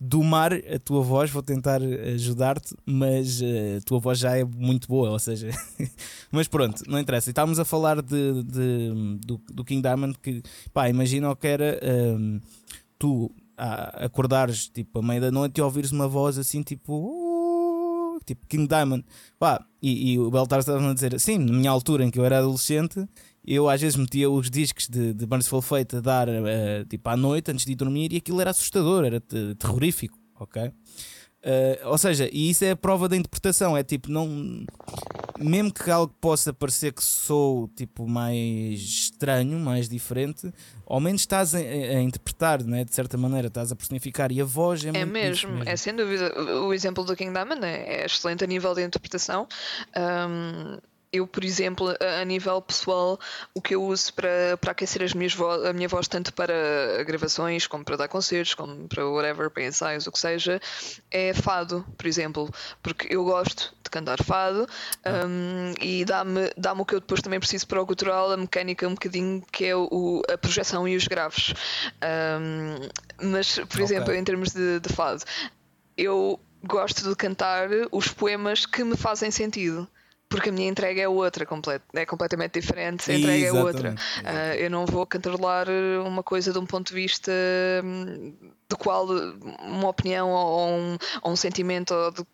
domar a tua voz, vou tentar ajudar-te, mas eh, a tua voz já é muito boa, ou seja, mas pronto, não interessa. E estávamos a falar de, de- do, do King Diamond que pá, imagina o que era hum, tu a, acordares tipo à meia da noite e ouvires uma voz assim tipo. "Uh", Tipo King Diamond, Pá, e, e o Beltar estava a dizer assim, na minha altura em que eu era adolescente, eu às vezes metia os discos de, de Burnsville Fate a dar eh, tipo à noite antes de ir dormir e aquilo era assustador, era te- terrorífico, ok? Eh, ou seja, e isso é a prova da interpretação, é tipo, não. Mesmo que algo possa parecer que sou tipo mais estranho, mais diferente, ao menos estás a, a interpretar, né? de certa maneira, estás a personificar e a voz é, É muito mesmo, isso é sem dúvida. O exemplo do King Diamond é, é excelente a nível de interpretação. Ahm, eu, por exemplo, a, nível pessoal, o que eu uso para, para aquecer as minhas a minha voz, tanto para gravações, como para dar concertos, como para whatever, para ensaios, o que seja, é fado, por exemplo, porque eu gosto de cantar fado ahm, e dá-me dá o que eu depois também preciso para o cultural, a mecânica um bocadinho, que é o, a projeção e os graves. Ahm, mas, por Ok. exemplo, em termos de, de fado, eu gosto de cantar os poemas que me fazem sentido. Porque a minha entrega é outra, é completamente diferente. A entrega é outra. Exatamente, Ah, eu não vou cantarolar uma coisa de um ponto de vista hum, do qual uma opinião ou um, ou um sentimento ou de-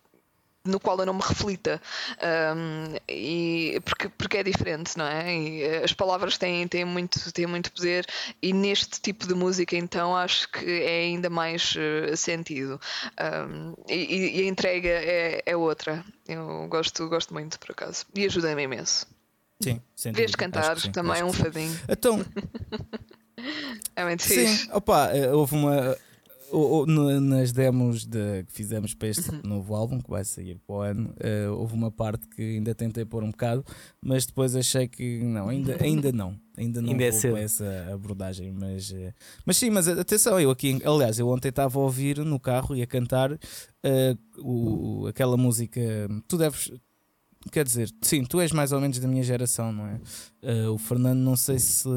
no qual eu não me reflita. Um, e porque, porque é diferente, não é? E eh, as palavras têm, têm, muito, têm muito poder e neste tipo de música então acho que é ainda mais eh, sentido. Um, e, e a entrega é, é outra. Eu gosto, gosto muito por acaso. E ajuda-me imenso. Sim, sem Vês cantar sim, também é um sim. fadinho. Então, é muito Sim, fixe. opa, eh, houve uma. O- o- no- nas demos de- que fizemos para este Uhum. novo álbum, que vai sair para o ano, eh, houve uma parte que ainda tentei pôr um bocado, mas depois achei que não, ainda, ainda não. Ainda não Ainda é vou essa abordagem. Mas, eh, mas sim, mas atenção, eu aqui, aliás, eu ontem estava a ouvir no carro e a cantar eh, o, aquela música. Tu deves. Quer dizer, sim, tu és mais ou menos da minha geração, não é? Eh, o Fernando, não sei se,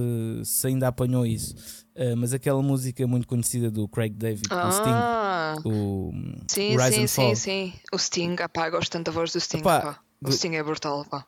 se ainda apanhou isso, eh, mas aquela música muito conhecida do Craig David, o Sting, ah, o sim, Rise sim, and sim, Fall. sim o Sting, ah, pá, gosto tanto da voz do Sting Epá, pá. o do- Sting é brutal pá.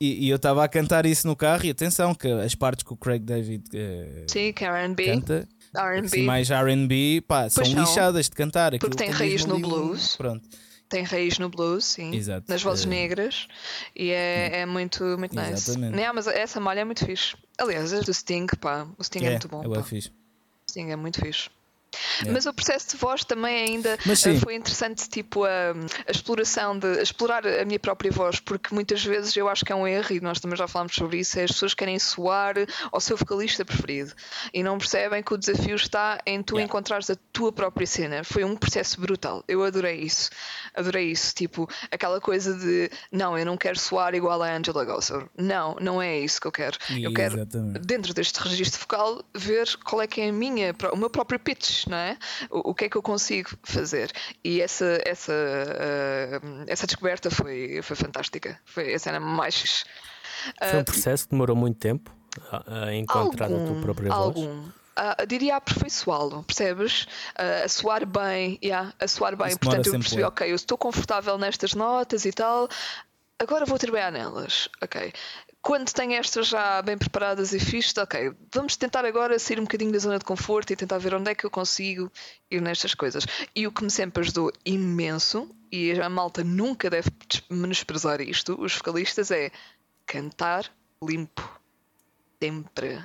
E, e eu estava a cantar isso no carro, e atenção, que as partes que o Craig David eh, sim, que é R&B canta, R&B assim, mais RB, pá, são Pois são. lixadas de cantar. Porque tem raiz no blues. Pronto, tem raiz no blues, sim. Exato. Nas vozes Eh, negras. E é, é muito, muito nice. Não, mas essa malha é muito fixe. Aliás, a do Sting, pá. O Sting é, é, muito bom. é pá. fixe. O Sting é muito fixe. É. Mas o processo de voz também ainda sim. foi interessante, tipo, a, a exploração de a explorar a minha própria voz, porque muitas vezes eu acho que é um erro, e nós também já falámos sobre isso, é as pessoas querem soar ao seu vocalista preferido e não percebem que o desafio está em tu Yeah. encontrares a tua própria cena. Foi um processo brutal. Eu adorei isso. Adorei isso. Tipo, aquela coisa de não, eu não quero soar igual a Angela Gosser. Não, não é isso que eu quero. Eu quero Exatamente. dentro deste registro vocal, ver qual é que é a minha, o meu próprio pitch, não é? O, o que é que eu consigo fazer. E essa, essa, ah, essa descoberta foi, foi fantástica. Foi a cena mais. fixe. Foi um Ah, processo que demorou muito tempo a, a encontrar a tua própria voz. algum. Ah, diria aperfeiçoá-lo, percebes? Ah, a soar bem, yeah, a soar bem. Isso Portanto, eu percebi, bué. ok, eu estou confortável nestas notas e tal, agora vou trabalhar nelas, ok. Quando tenho estas já bem preparadas e fixe, ok, vamos tentar agora sair um bocadinho da zona de conforto e tentar ver onde é que eu consigo ir nestas coisas. E o que me sempre ajudou imenso, e a malta nunca deve menosprezar isto, os vocalistas, é cantar limpo. Sempre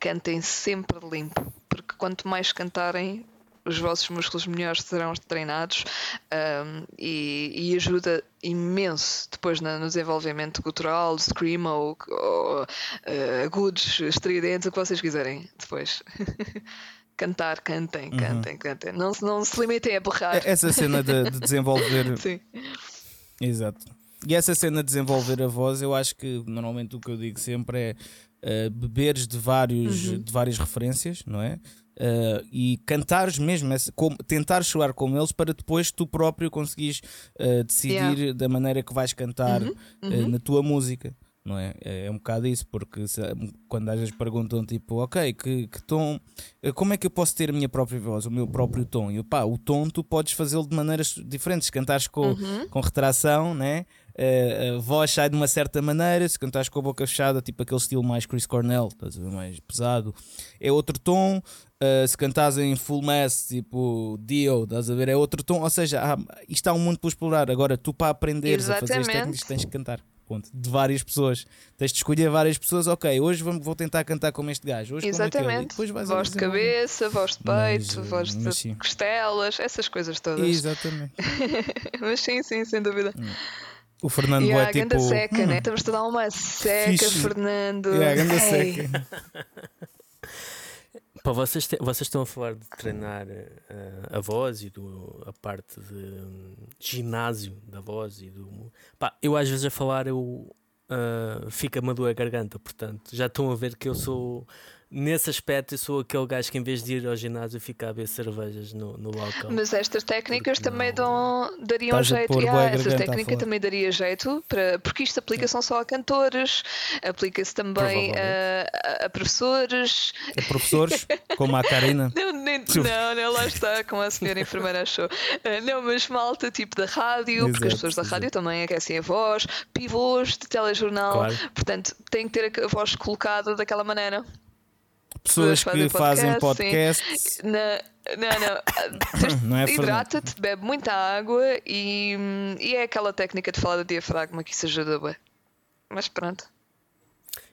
cantem sempre limpo, porque quanto mais cantarem, os vossos músculos melhores serão treinados um, e, e ajuda imenso depois na- no desenvolvimento cultural, scream ou, ou uh, agudos, estridentes, o que vocês quiserem depois. Cantar, cantem, cantem, cantem. Não, se- não se limitem a berrar. É- Essa cena de, de desenvolver Sim. Exato. E essa cena de desenvolver a voz, eu acho que normalmente o que eu digo sempre é uh, beberes de, vários, Uhum. de várias referências, não é? Uh, e cantares mesmo, essa- como, tentar soar como eles para depois tu próprio conseguires uh, decidir Yeah. da maneira que vais cantar uh, uhum. na tua música. Não é? é? É um bocado isso, porque se- quando às vezes perguntam tipo, ok, que, que tom, eh, como é que eu posso ter a minha própria voz, o meu próprio tom? E pá, o tom tu podes fazê-lo de maneiras diferentes. Se cantares com, Uhum. com retração, né? Eh, a voz sai de uma certa maneira, se cantares com a boca fechada, tipo aquele estilo mais Chris Cornell, estás a ver, mais pesado, é outro tom. Uh, se cantares em full mass, tipo Dio, estás a ver, é outro tom. Ou seja, há, isto há um mundo para explorar. Agora, tu para aprenderes a fazer as Exatamente. técnicas tens que cantar. Ponto. De várias pessoas. Tens de escolher várias pessoas. Ok, hoje vamos, vou tentar cantar como este gajo. Hoje como Exatamente. depois vais Voz de cabeça, voz de Mas, peito, eh, voz mas de sim. costelas, essas coisas todas. Exatamente. Mas sim, sim, sem dúvida. O Fernando E é a tipo. seca, hum, né? Estamos a dar uma seca, Fixe. Fernando. É, a ganda Ei. seca. Pá, vocês, te- vocês estão a falar de treinar eh, a voz e do, a parte de hum, ginásio da voz e do. Pá, eu às vezes a falar eu ah, fica-me a doer a garganta, portanto já estão a ver que eu sou. Nesse aspecto, eu sou aquele gajo que em vez de ir ao ginásio fica a beber cervejas no, no balcão. Mas estas técnicas Porque também dão, dariam Estás a jeito. bué essa a técnica também daria jeito, para, porque isto aplica-se não só a cantores, aplica-se também a, a- a professores. É professores, como a Karina. Não, nem- não, não, lá está, como a senhora enfermeira achou. Ah, não, mas malta tipo da rádio, porque as Exato, pessoas da rádio exato. também aquecem a voz, pivôs de telejornal, Claro. portanto tem que ter a voz colocada daquela maneira. Pessoas fazem que fazem podcast, podcasts. Na- não, não. ah, Não é? Hidrata-te, bebe muita água e, e é aquela técnica de falar do diafragma que isso ajuda bem. Mas pronto.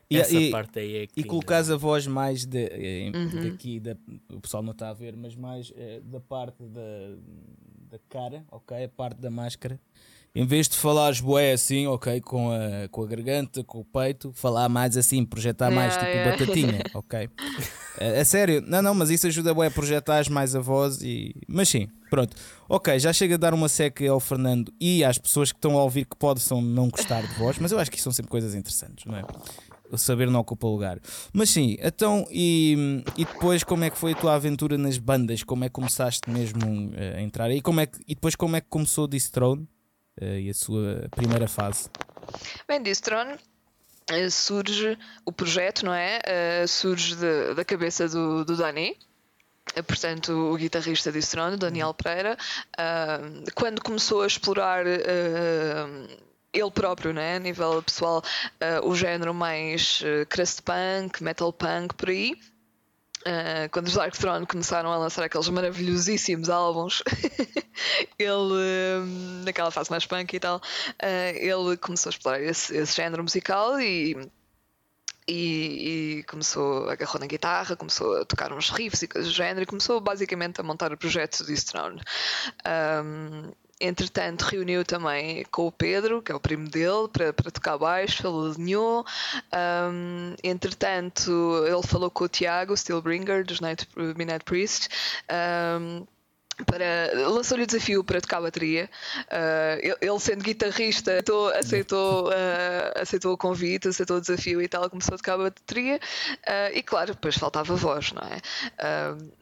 E, Essa e, parte aí é que. e colocares a voz mais de, eh, Uhum. daqui, da, o pessoal não está a ver, mas mais eh, da parte da, da cara, ok? A parte da máscara. Em vez de falares boé assim, ok, com a, com a garganta, com o peito, falar mais assim, projetar mais Yeah, tipo yeah. batatinha, ok? É, é sério, não, não, mas isso ajuda bué a projetar mais a voz e. Mas sim, pronto. Ok, já chega a dar uma seca ao Fernando e às pessoas que estão a ouvir que possam não gostar de voz, mas eu acho que isso são sempre coisas interessantes, não é? O saber não ocupa lugar. Mas sim, então, e, e depois como é que foi a tua aventura nas bandas? Como é que começaste mesmo eh, a entrar aí? Como é que, e depois como é que começou o Throne e a sua primeira fase? Bem, Distron eh, surge o projeto, não é? Eh, surge de- da cabeça do, do Dani. eh, Portanto, o guitarrista de Distron, Daniel Pereira, ah, quando começou a explorar ah, ele próprio, né, a nível pessoal, ah, o género mais uh, crust punk, metal punk, por aí, Uh, quando os Dark Throne começaram a lançar aqueles maravilhosíssimos álbuns, ele, um, naquela fase mais punk e tal, uh, ele começou a explorar esse, esse género musical e, e, e começou, na guitarra, começou a tocar uns riffs e coisas do género e começou basicamente a montar o projeto do Throne. Um, entretanto, reuniu também com o Pedro, que é o primo dele, para, para tocar baixo, ele alinhou. Um, entretanto, ele falou com o Tiago, Steelbringer, dos Night, Midnight Priest. Um, para, lançou-lhe o desafio para tocar bateria. Uh, ele, sendo guitarrista, aceitou, aceitou, uh, aceitou o convite, aceitou o desafio e tal, começou a tocar bateria. Uh, e claro, depois faltava voz, não é?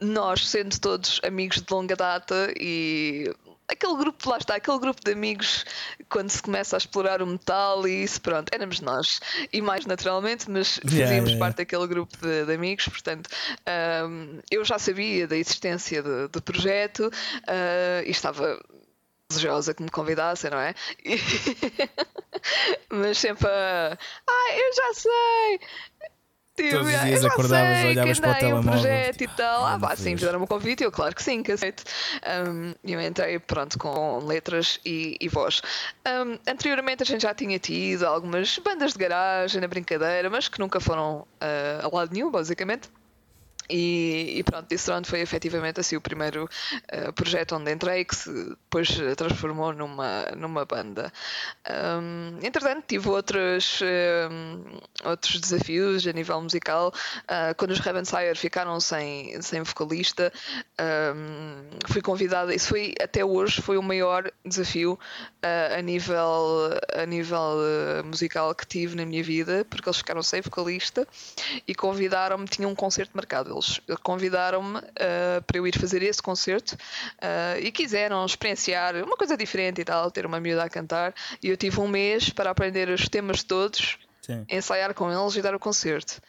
nós, sendo todos amigos de longa data e aquele grupo, lá está, aquele grupo de amigos quando se começa a explorar o metal e isso, pronto, éramos nós e mais naturalmente, mas fazíamos Yeah, yeah, parte daquele grupo de, de amigos, portanto um, eu já sabia da existência do, do projeto uh, e estava desejosa que me convidassem, não é? E- mas sempre a ah, eu já sei! Tipo, Todos os "Ah, dias acordavas, sei olhavas que para o aí um telemóvel, projeto tipo, e tal. "Ah, pá, sim, fiz." fizeram-me o convite, eu claro que sim, que aceito. Um, eu entrei, pronto, com letras e, e voz. Um, anteriormente a gente já tinha tido algumas bandas de garagem na brincadeira, mas que nunca foram uh, a lado nenhum, basicamente. E, e pronto, Distorant foi efetivamente assim o primeiro uh, projeto onde entrei que se depois transformou numa, numa banda. Um, entretanto, tive outros, um, outros desafios a nível musical. Uh, quando os Ravensire ficaram sem, sem vocalista, um, fui convidada, isso foi até hoje foi o maior desafio uh, a nível, a nível musical que tive na minha vida, porque eles ficaram sem vocalista e convidaram-me, tinham um concerto marcado eles convidaram-me uh, para eu ir fazer esse concerto uh, e quiseram experienciar uma coisa diferente e tal, ter uma miúda a cantar. E eu tive um mês para aprender os temas todos, Sim. ensaiar com eles e dar o concerto.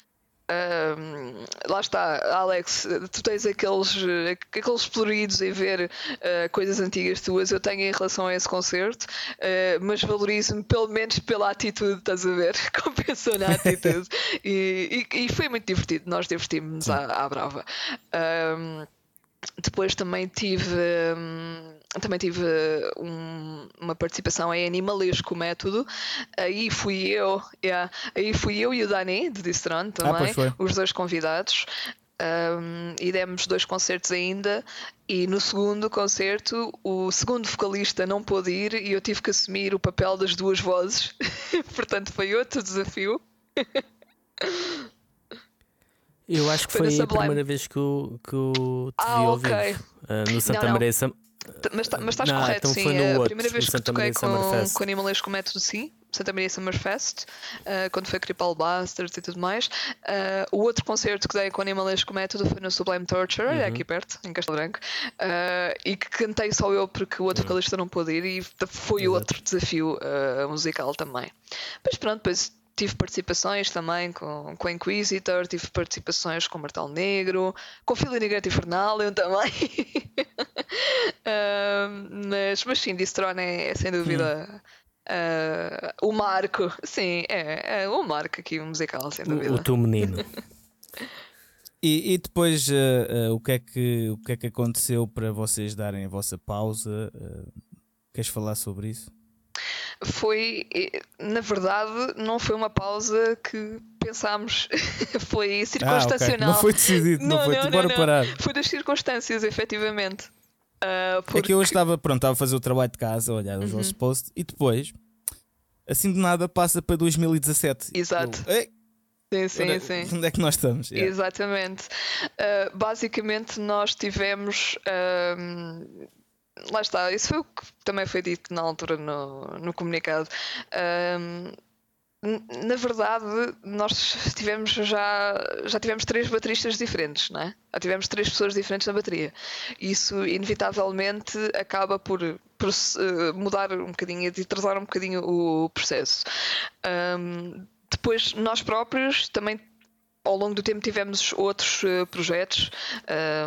Uh, lá está, Alex, tu tens aqueles, aqueles floridos em ver uh, coisas antigas tuas, eu tenho em relação a esse concerto, uh, mas valorizo-me pelo menos pela atitude, estás a ver? Compensou na atitude. e, e, e, foi muito divertido, nós divertimos-nos à, à, brava. depois também tive. Um, também tive um, uma participação em Animalesco Método. Aí fui eu, yeah, aí fui eu e o Dani de Distron ah, também, ah, os dois convidados. Um, e demos dois concertos ainda. E no segundo concerto, o segundo vocalista não pôde ir e eu tive que assumir o papel das duas vozes. Portanto, foi outro desafio. Eu acho que foi, foi a primeira vez que, o, que te ah, vi okay. uh, no Santa não, Maria. Mas, tá, mas estás não, correto, então sim. a outro, primeira vez que toquei com, com Animalesco Método, sim. Santa Maria Summerfest, uh, quando foi Cripple Busters e tudo mais. Uh, o outro concerto que dei com Animalesco Método foi no Sublime Torture, é uhum. é aqui perto, em Castelo Branco, uh, e que cantei só eu porque o outro uhum. vocalista não pôde ir e foi Exato. outro desafio musical também. Mas pronto, depois tive participações também com, com Inquisitor, tive participações com Martal Negro, com Filho Negrete Infernal, eu também. uh, mas, mas sim, Distron é, é sem dúvida. Uh, o marco, sim, é, é o marco aqui, o musical, sem dúvida. O, o teu menino. e, e, depois, uh, uh, o, que é que, o que é que aconteceu para vocês darem a vossa pausa? queres falar sobre isso? Foi, na verdade, não foi uma pausa que pensámos, foi circunstancial. Ah, okay. Não foi decidido, não, não foi, não, bora parar. Foi das circunstâncias, efetivamente. Uh, porque... É que eu hoje estava, pronto, estava a fazer o trabalho de casa, olhar os uhum. nossos posts e depois, assim de nada, passa para 2017. Exato. Eu, Sim, sim, onde, é, sim. Onde é que nós estamos? Yeah. Exatamente. Uh, basicamente, nós tivemos. Uh, lá está, isso foi o que também foi dito na altura no, no comunicado. Um, na verdade, nós tivemos já, já tivemos três bateristas diferentes, não é? Já tivemos três pessoas diferentes na bateria. Isso, inevitavelmente, acaba por, por uh, mudar um bocadinho e atrasar um bocadinho o processo. Um, depois, nós próprios também, ao longo do tempo, tivemos outros uh, projetos.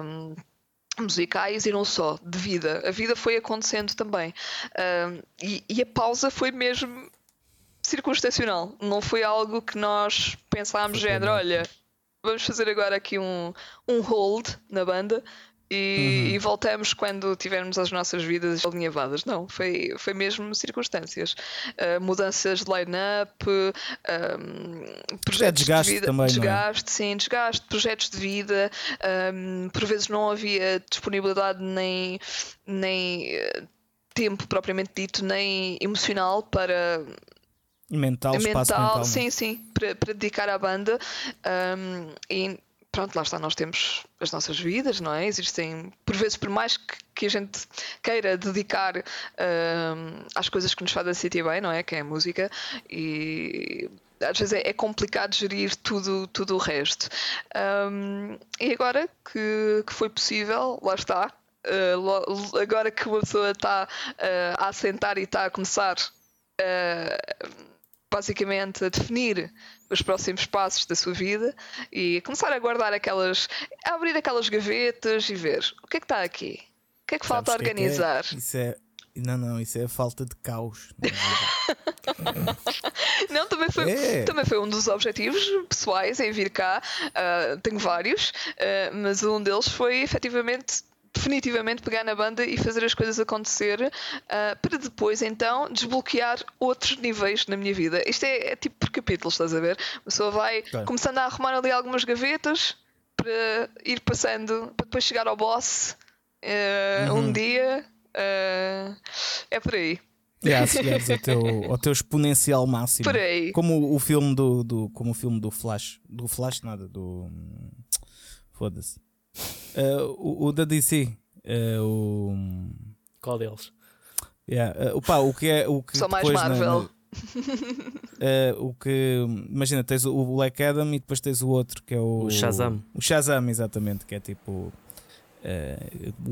Um, musicais e não só, de vida. A vida foi acontecendo também. Uh, e, e, a pausa foi mesmo circunstancial. Não foi algo que nós pensámos, género, olha, vamos fazer agora aqui um, um hold na banda e, uhum. e, voltamos quando tivermos as nossas vidas alinhavadas. Não, foi, foi mesmo circunstâncias. Uh, mudanças de line-up, um, projetos é de vida. Também, é? desgaste, é? sim, desgaste, projetos de vida. Um, por vezes não havia disponibilidade nem, nem eh, tempo propriamente dito, nem emocional para mental, mental, mental sim, sim, para, para dedicar à banda um, e pronto, lá está, nós temos as nossas vidas, não é? Existem, por vezes, por mais que, que a gente queira dedicar uh, às coisas que nos fazem sentir bem, não é? Que é a música, e às vezes é, é complicado gerir tudo, tudo o resto. Um, e agora que, que foi possível, lá está. Uh, agora que uma pessoa está uh, a assentar e está a começar basicamente a definir os próximos passos da sua vida e começar a guardar aquelas, a abrir aquelas gavetas e ver o que é que está aqui, o que é que falta Sabes organizar. Que é? Isso é não, não, isso é a falta de caos. Não, também, foi, é. também foi um dos objetivos pessoais em vir cá. Uh, tenho vários, uh, mas um deles foi efetivamente definitivamente pegar na banda e fazer as coisas acontecer uh, para depois então desbloquear outros níveis na minha vida. Isto é, é tipo por capítulos, estás a ver? A pessoa vai claro. começando a arrumar ali algumas gavetas, para ir passando, para depois chegar ao boss uh, Uhum. um dia. uh, é por aí. Yeah, se chegares ao teu, ao teu exponencial máximo. Por aí. Como o, o filme do, do. Como o filme do Flash. Do Flash, nada, do. Foda-se. Uh, o, o da DC. uh, o. Qual deles? Yeah, uh, opa, o que é. O que Só mais Marvel. na- uh, o que. Imagina, tens o, Black Adam e depois tens o outro que é o. O Shazam. O Shazam, exatamente, que é tipo. uh,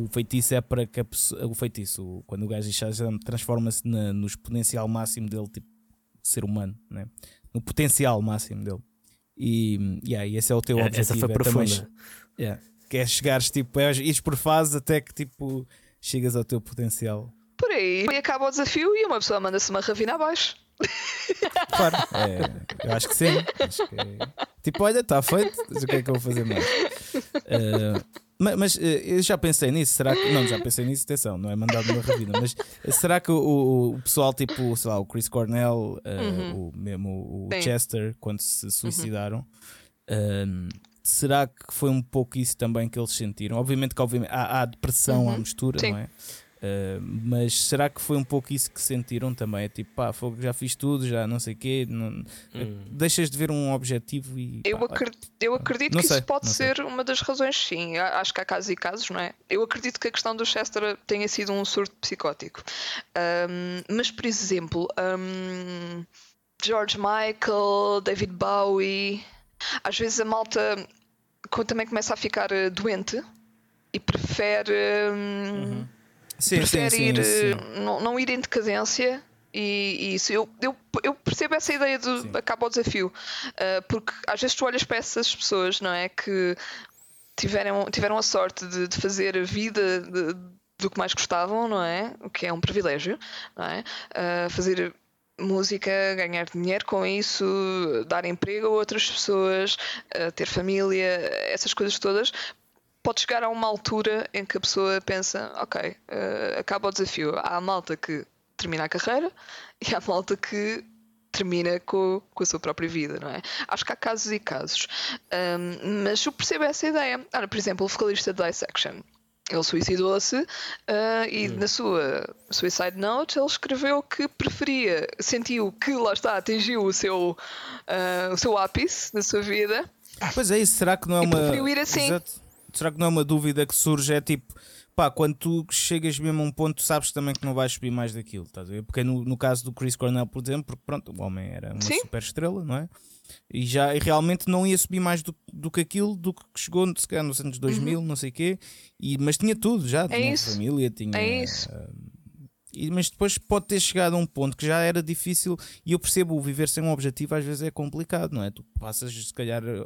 o feitiço é para que a pessoa, o feitiço, quando o gajo diz Shazam, transforma-se no exponencial máximo dele, tipo ser humano, né? no potencial máximo dele. E, yeah, e esse é o teu É, objetivo. Essa foi é também profunda. Yeah. Que é chegares tipo, é, ires por fase até que tipo chegas ao teu potencial. Por aí. E acaba o desafio e uma pessoa manda-se uma ravina abaixo. Claro, é, eu acho que sim. Acho que é- Tipo, olha, está feito, mas o que é que eu vou fazer mais? Eh, ma- mas, eh, eu já pensei nisso, será que. Não, já pensei nisso, atenção, não é mandado uma ravina, mas será que o, o- pessoal, tipo, sei lá, o Chris Cornell, eh, o, mesmo o. Chester, quando se suicidaram, eh, será que foi um pouco isso também que eles sentiram? Obviamente que obviamente, há, há depressão à mistura, Sim. não é? Uh, mas será que foi um pouco isso que sentiram também? É tipo, pá, fogo, já fiz tudo, já não sei o quê. Não, Hum. Deixas de ver um objetivo e. Eu, pá, acredito, eu acredito que sei, isso pode não sei. ser uma das razões, sim. Acho que há casos e casos, não é? Eu acredito que a questão do Chester tenha sido um surto psicótico. Ahm, mas, por exemplo, ahm, George Michael, David Bowie, às vezes a malta também começa a ficar eh, doente e prefere. ahm, sim, sim, prefere sim, ir, sim. eh, Não, não ir em decadência e, e isso eu, eu, eu percebo essa ideia do Sim. acaba o desafio eh, porque às vezes tu olhas para essas pessoas não é que tiveram, tiveram a sorte de, de fazer a vida de- do que mais gostavam não é o que é um privilégio não é Eh, fazer música, ganhar dinheiro com isso, dar emprego a outras pessoas, ter família, essas coisas todas, pode chegar a uma altura em que a pessoa pensa, ok, eh, acaba o desafio. Há a malta que termina a carreira e há a malta que termina com, com a sua própria vida, não é? Acho que há casos e casos. Ahm, mas eu percebo essa ideia. Ora, por exemplo, o vocalista de Dissection. Ele suicidou-se ah, e na sua Suicide Note ele escreveu que preferia, sentiu que lá está, atingiu o seu, ah, o seu ápice na sua vida Pois é, isso. Será que não é E uma. preferiu ir assim. Exato. Será que não é uma dúvida que surge? É tipo, pá, quando tu chegas mesmo a um ponto, sabes também que não vais subir mais daquilo, estás a ver? Porque no, no caso do Chris Cornell, por exemplo, porque pronto, o homem era uma Sim. super estrela, não é? E já e realmente não ia subir mais do, do que aquilo, do que chegou se calhar nos anos 2000, não sei o quê, e, mas tinha tudo já, tinha Uhum. isso. família, tinha. É isso. E- mas depois pode ter chegado a um ponto que já era difícil e eu percebo o viver sem um objetivo às vezes é complicado, não é? Tu passas se calhar, eh,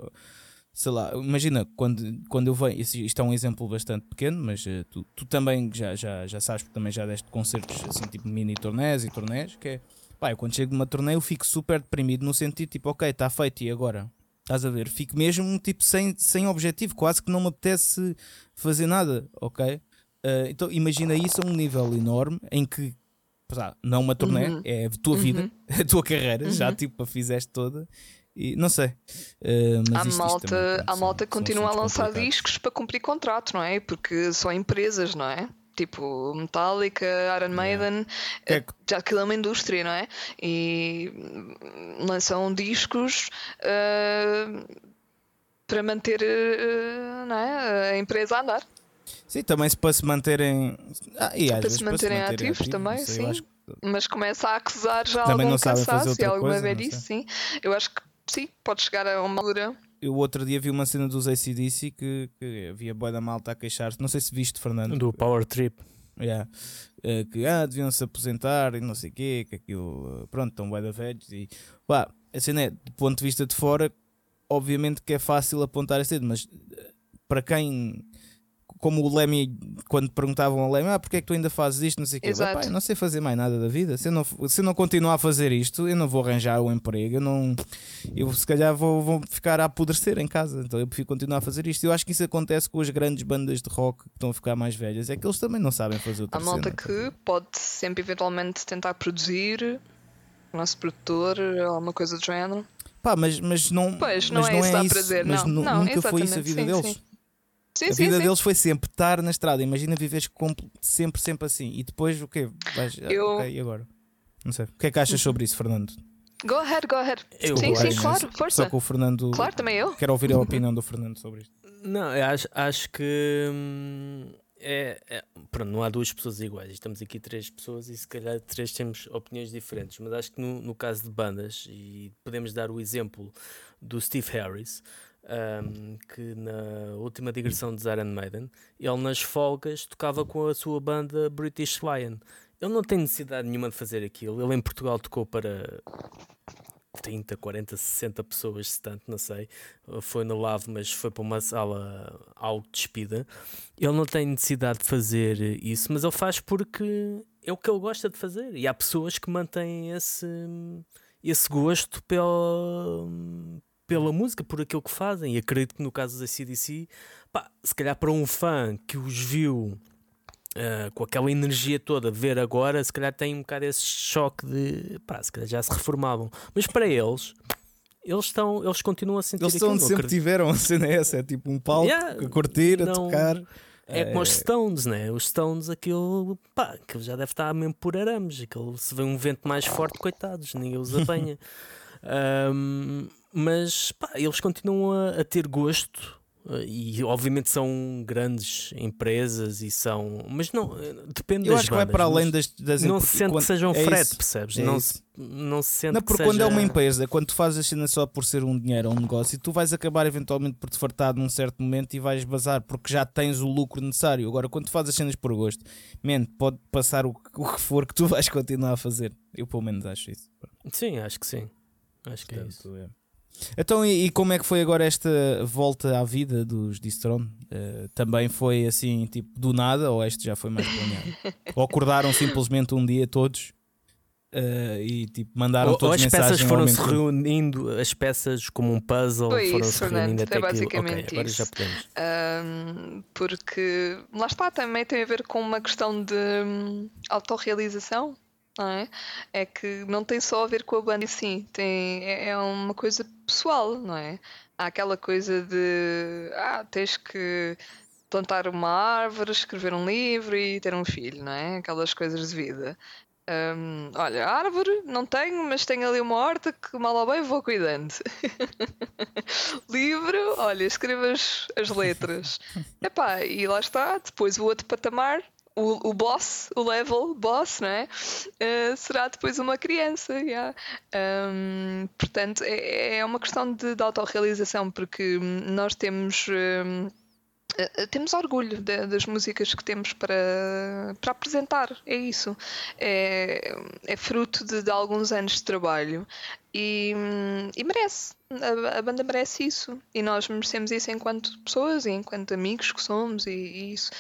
sei lá, imagina quando, quando eu venho, isto é um exemplo bastante pequeno, mas eh, tu, tu também já, já, já sabes, porque também já deste concertos assim tipo mini turnés e turnés, que é pá, eu quando chego de uma eu fico super deprimido no sentido tipo, ok, está feito e agora? Estás a ver? Fico mesmo tipo sem, sem objetivo, quase que não me apetece fazer nada, ok? Uh, então imagina isso a um nível enorme em que pá, não uma turnê, Uhum. é a tua vida, a tua carreira, já tipo a fizeste toda e não sei. Uh, mas a isto- isto malta, também, pronto, a são- malta continua a lançar discos para cumprir contrato, não é? Porque são empresas, não é? Tipo Metallica, Iron Maiden, Que é eh, já aquilo é uma indústria, não é? E lançam discos eh, para manter eh, não é? a empresa a andar. Sim, também se para se manterem ah, e Para se manterem ativos ativos, também, sei, sim. que- Mas começa a acusar já Também algum cansaço e alguma coisa, velhice, sim. Eu acho que sim, pode chegar a uma altura. Eu outro dia vi uma cena dos ACDC que, que havia boa da malta a queixar-se. Não sei se viste, Fernando. Do Power Trip. Yeah. Eh, que ah, deviam se aposentar e não sei o quê, que aquilo, eh, pronto, estão bué da velhos e pá, a cena é, do ponto de vista de fora, obviamente que é fácil apontar esse dedo, mas eh, para quem, como o Lemmy, quando perguntavam ao Lemmy, ah, porque é que tu ainda fazes isto, não sei o quê, eu não sei fazer mais nada da vida, se eu, não, se eu não continuar a fazer isto, eu não vou arranjar um emprego, eu não, eu se calhar vou, vou ficar a apodrecer em casa, então eu prefiro continuar a fazer isto. Eu acho que isso acontece com as grandes bandas de rock que estão a ficar mais velhas, é que eles também não sabem fazer outra Há malta cena, tá que pode sempre eventualmente tentar produzir, o nosso produtor, alguma coisa do género. Pá, mas, mas não, Pois, não mas é não isso, é isso. prazer, mas não. Não, nunca foi isso a vida sim, deles. sim. Sim, a sim, vida sim. deles foi sempre estar na estrada. Imagina viveres sempre, sempre assim. E depois o quê? Vais, ah, Eu- ok, e agora? Não sei. O que é que achas sobre isso, Fernando? Go ahead, go ahead. Eu sim, sim, claro, Só força. que o Fernando. Claro, também eu. Quero ouvir a opinião do Fernando sobre isto. Não, eu acho, acho que hum, é, é- pronto, não há duas pessoas iguais. Estamos aqui três pessoas e se calhar três temos opiniões diferentes. Mas acho que no, no caso de bandas, e podemos dar o exemplo do Steve Harris, hum, que na última digressão de Iron Maiden, ele nas folgas tocava com a sua banda British Lion. Ele não tem necessidade nenhuma de fazer aquilo. Ele em Portugal tocou para 30, 40, 60 pessoas, se tanto, não sei. Foi no Lave, mas foi para uma sala algo despida. Ele não tem necessidade de fazer isso, mas ele faz porque é o que ele gosta de fazer. E há pessoas que mantêm esse, esse gosto pela, pela música, por aquilo que fazem. E acredito que no caso da CDC, pá, se calhar para um fã que os viu. ah, com aquela energia toda, ver agora, se calhar tem um bocado esse choque de pá, se calhar já se reformavam, mas para eles, eles estão, eles continuam a sentir Eles estão sempre tiveram a cena é essa. É tipo um palco Yeah, a curtir, a não- tocar. É como os Stones, né? Os Stones, aquilo, pá, aquilo já deve estar mesmo por arames. Aquilo, se vem um vento mais forte, coitados, ninguém os apanha. Ahm, mas, pá, eles continuam a, a ter gosto. eh, E obviamente são grandes empresas e são. Mas não, eh, depende Eu acho que vai para além das. das Não se sente quando- que seja um é frete, isso, percebes? é não, isso. se, não se sente Não, que porque seja... quando é uma empresa, quando tu fazes a cena só por ser um dinheiro ou um negócio, tu vais acabar eventualmente por te fartar num certo momento e vais bazar porque já tens o lucro necessário. Agora, quando tu fazes as cenas por gosto, man, pode passar o, que- o que for que tu vais continuar a fazer. Eu, pelo menos, acho isso. Sim, acho que sim. Acho que é isso. É. Então, e, e como é que foi agora esta volta à vida dos Distron? Eh, também foi assim, tipo, do nada, ou este já foi mais planeado? ou acordaram simplesmente um dia todos eh, e tipo, mandaram Ou, ou todos as peças foram-se reunindo, as peças como um puzzle, Foi foram-se isso, reunindo até é basicamente Ok, agora isso. já podemos. Ahm, porque lá está, também tem a ver com uma questão de hum, autorrealização, é? É que não tem só a ver com a banda em si, tem, é, é uma coisa pessoal, não é? Há aquela coisa de ah, tens que plantar uma árvore, escrever um livro e ter um filho, não é? Aquelas coisas de vida. Hum, olha, árvore não tenho, mas tenho ali uma horta que mal ou bem vou cuidando. Livro, olha, escreva as, as letras. Epá, e lá está, depois o outro patamar, o, o boss, o level boss, não é? Eh, será depois uma criança. yeah. Hum, portanto, é, é uma questão de, de autorrealização, porque hum, nós temos. eh, temos orgulho da- das músicas que temos para, para apresentar, é isso. É, é fruto de, de alguns anos de trabalho e, e merece. A, a banda merece isso e nós merecemos isso enquanto pessoas e enquanto amigos que somos e, e isso.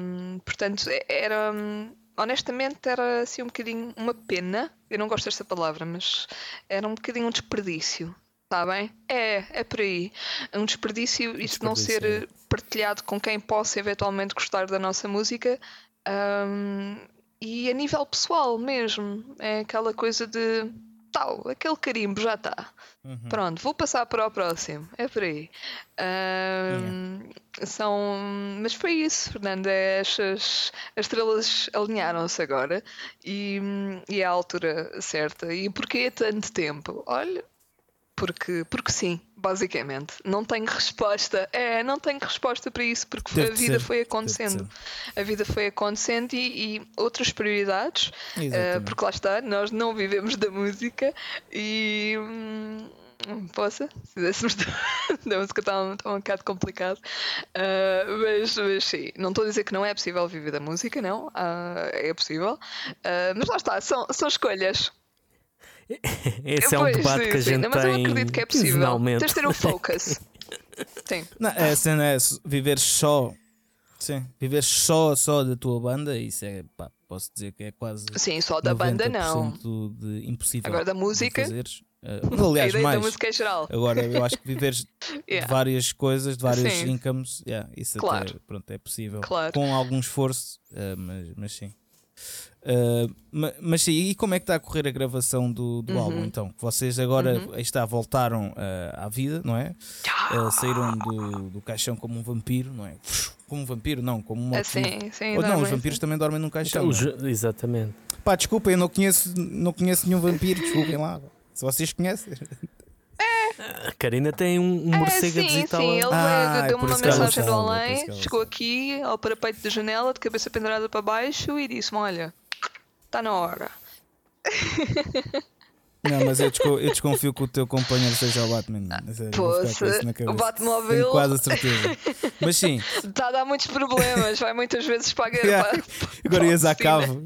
Hum, portanto, é- era. Honestamente, era assim um bocadinho uma pena. Eu não gosto desta palavra, mas era um bocadinho um desperdício. Está bem? É, é por aí. Um desperdício, isso não ser Desperdício, eh, partilhado com quem possa eventualmente gostar da nossa música. Hum, e a nível pessoal mesmo, é aquela coisa de tal, aquele carimbo já está. Uhum. Pronto, vou passar para o próximo. É por aí. Hum, São. Mas foi isso, Fernando. é Estas, as estrelas alinharam-se agora e, e é a altura certa. E porquê tanto tempo? Olha, porque, porque sim, basicamente. Não tenho resposta. É, não tenho resposta para isso, porque Deve a vida ser, foi acontecendo. A vida foi acontecendo e, e outras prioridades, eh, Exatamente. porque lá está, nós não vivemos da música e. hum, Possa, se fizéssemos da, música está, está um bocado complicado, Ah, mas, mas sim, não estou a dizer que não é possível viver da música, não, Ah, é possível, Ah, mas lá está, são, são escolhas. Esse é um Pois, debate sim, que a sim, gente Mas eu tem acredito que é possível. Tens de ter um focus. Sim. Não, a cena é viver só. Sim, viver só, só da tua banda, isso é, pá, posso dizer que é quase. Sim, só da banda não. 90% de impossível. Agora da música, fazeres. A aliás, mais. da música é geral. Agora, eu acho que viveres Yeah. de várias coisas, de vários Sim. incomes, yeah, isso Claro. até pronto, é possível. Claro. Com algum esforço, eh, mas, mas sim. Uh, mas sim, e como é que está a correr a gravação do, do uhum. álbum então? Vocês agora uhum. está, voltaram uh, à vida, não é? Uh, saíram do, do caixão como um vampiro, não é? Como um vampiro, não, como um assim, sim, Ou não, os vampiros sim. também dormem num caixão. Então, é? Exatamente. Pá, desculpem, eu não conheço, não conheço nenhum vampiro, desculpem lá. Se vocês conhecem. A Karina tem um, um é, morcego é, sim, a visitá-la. Sim, ele ah, deu-me uma mensagem do além, chegou aqui ao parapeito da janela, de cabeça pendurada para baixo e disse-me: Olha, está na hora. Não, mas eu, desconfio, eu desconfio que o teu companheiro seja o Batman. Poxa, o Batmóvel. Tenho quase a certeza. Mas sim. Está a dar muitos problemas, vai muitas vezes para a guerra. Yeah. Agora ias a cabo.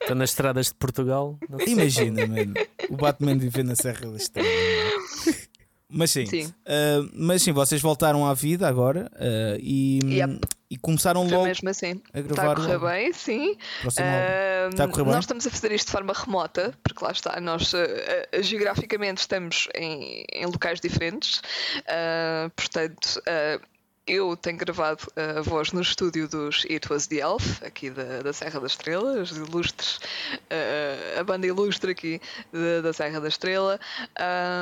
Está nas estradas de Portugal. Imagina, mano. O Batman viver na Serra da Estrela. Mas sim, sim. Uh, mas sim, vocês voltaram à vida agora uh, e, yep. e começaram logo mesmo assim. a gravar. Está a correr bem, sim. Uh, Está a correr bem? Nós estamos a fazer isto de forma remota, porque lá está, nós geograficamente estamos em, em locais diferentes, portanto eu tenho gravado a voz no estúdio dos It Was the Elf, aqui da, da Serra da Estrela, os ilustres, uh, a banda ilustre aqui da, da Serra da Estrela,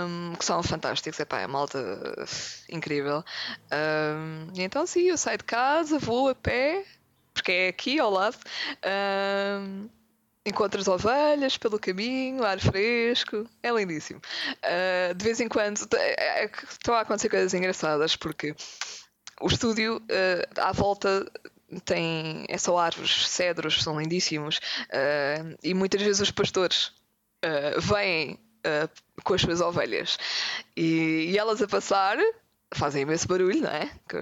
um, que são fantásticos, epá, é malta incrível. Um, então, sim, eu saio de casa, vou a pé, porque é aqui ao lado. Um, encontras ovelhas pelo caminho, ar fresco, é lindíssimo. Uh, de vez em quando é, é, estão a acontecer coisas engraçadas porque o estúdio uh, à volta tem é só árvores, cedros, são lindíssimos uh, e muitas vezes os pastores uh, vêm com as suas ovelhas e, e, elas a passar fazem imenso barulho, não é? Com,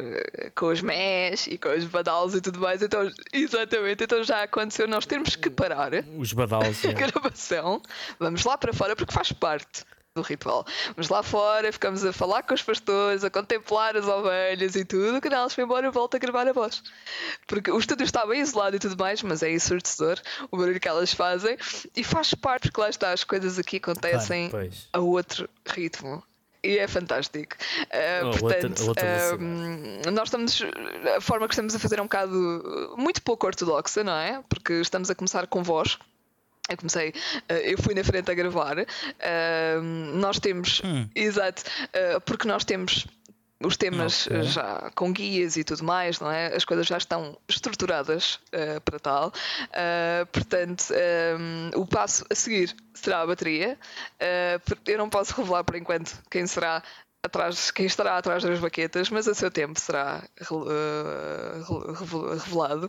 com os més e com os badalos e tudo mais. Então, exatamente, então já aconteceu nós termos que parar os badalos, a é. gravação. Vamos lá para fora porque faz parte do ritual. Vamos lá fora, ficamos a falar com os pastores, a contemplar as ovelhas e tudo. Quando elas foi embora, eu volto a gravar a voz. Porque o estúdio está bem isolado e tudo mais, mas é ensurdecedor o barulho que elas fazem e faz parte, porque lá está, as coisas aqui acontecem claro, a outro ritmo e é fantástico. Uh, oh, portanto, outra, outra uh, nós estamos. A forma que estamos a fazer é um bocado muito pouco ortodoxa, não é? Porque estamos a começar com voz. Eu comecei, uh, eu fui na frente a gravar. Uh, nós temos, hum. exato, uh, porque nós temos os temas okay. já com guias e tudo mais, não é? As coisas já estão estruturadas para tal. portanto, um, o passo a seguir será a bateria. eu não posso revelar por enquanto quem será atrás, quem estará atrás das baquetas, mas a seu tempo será uh, revelado.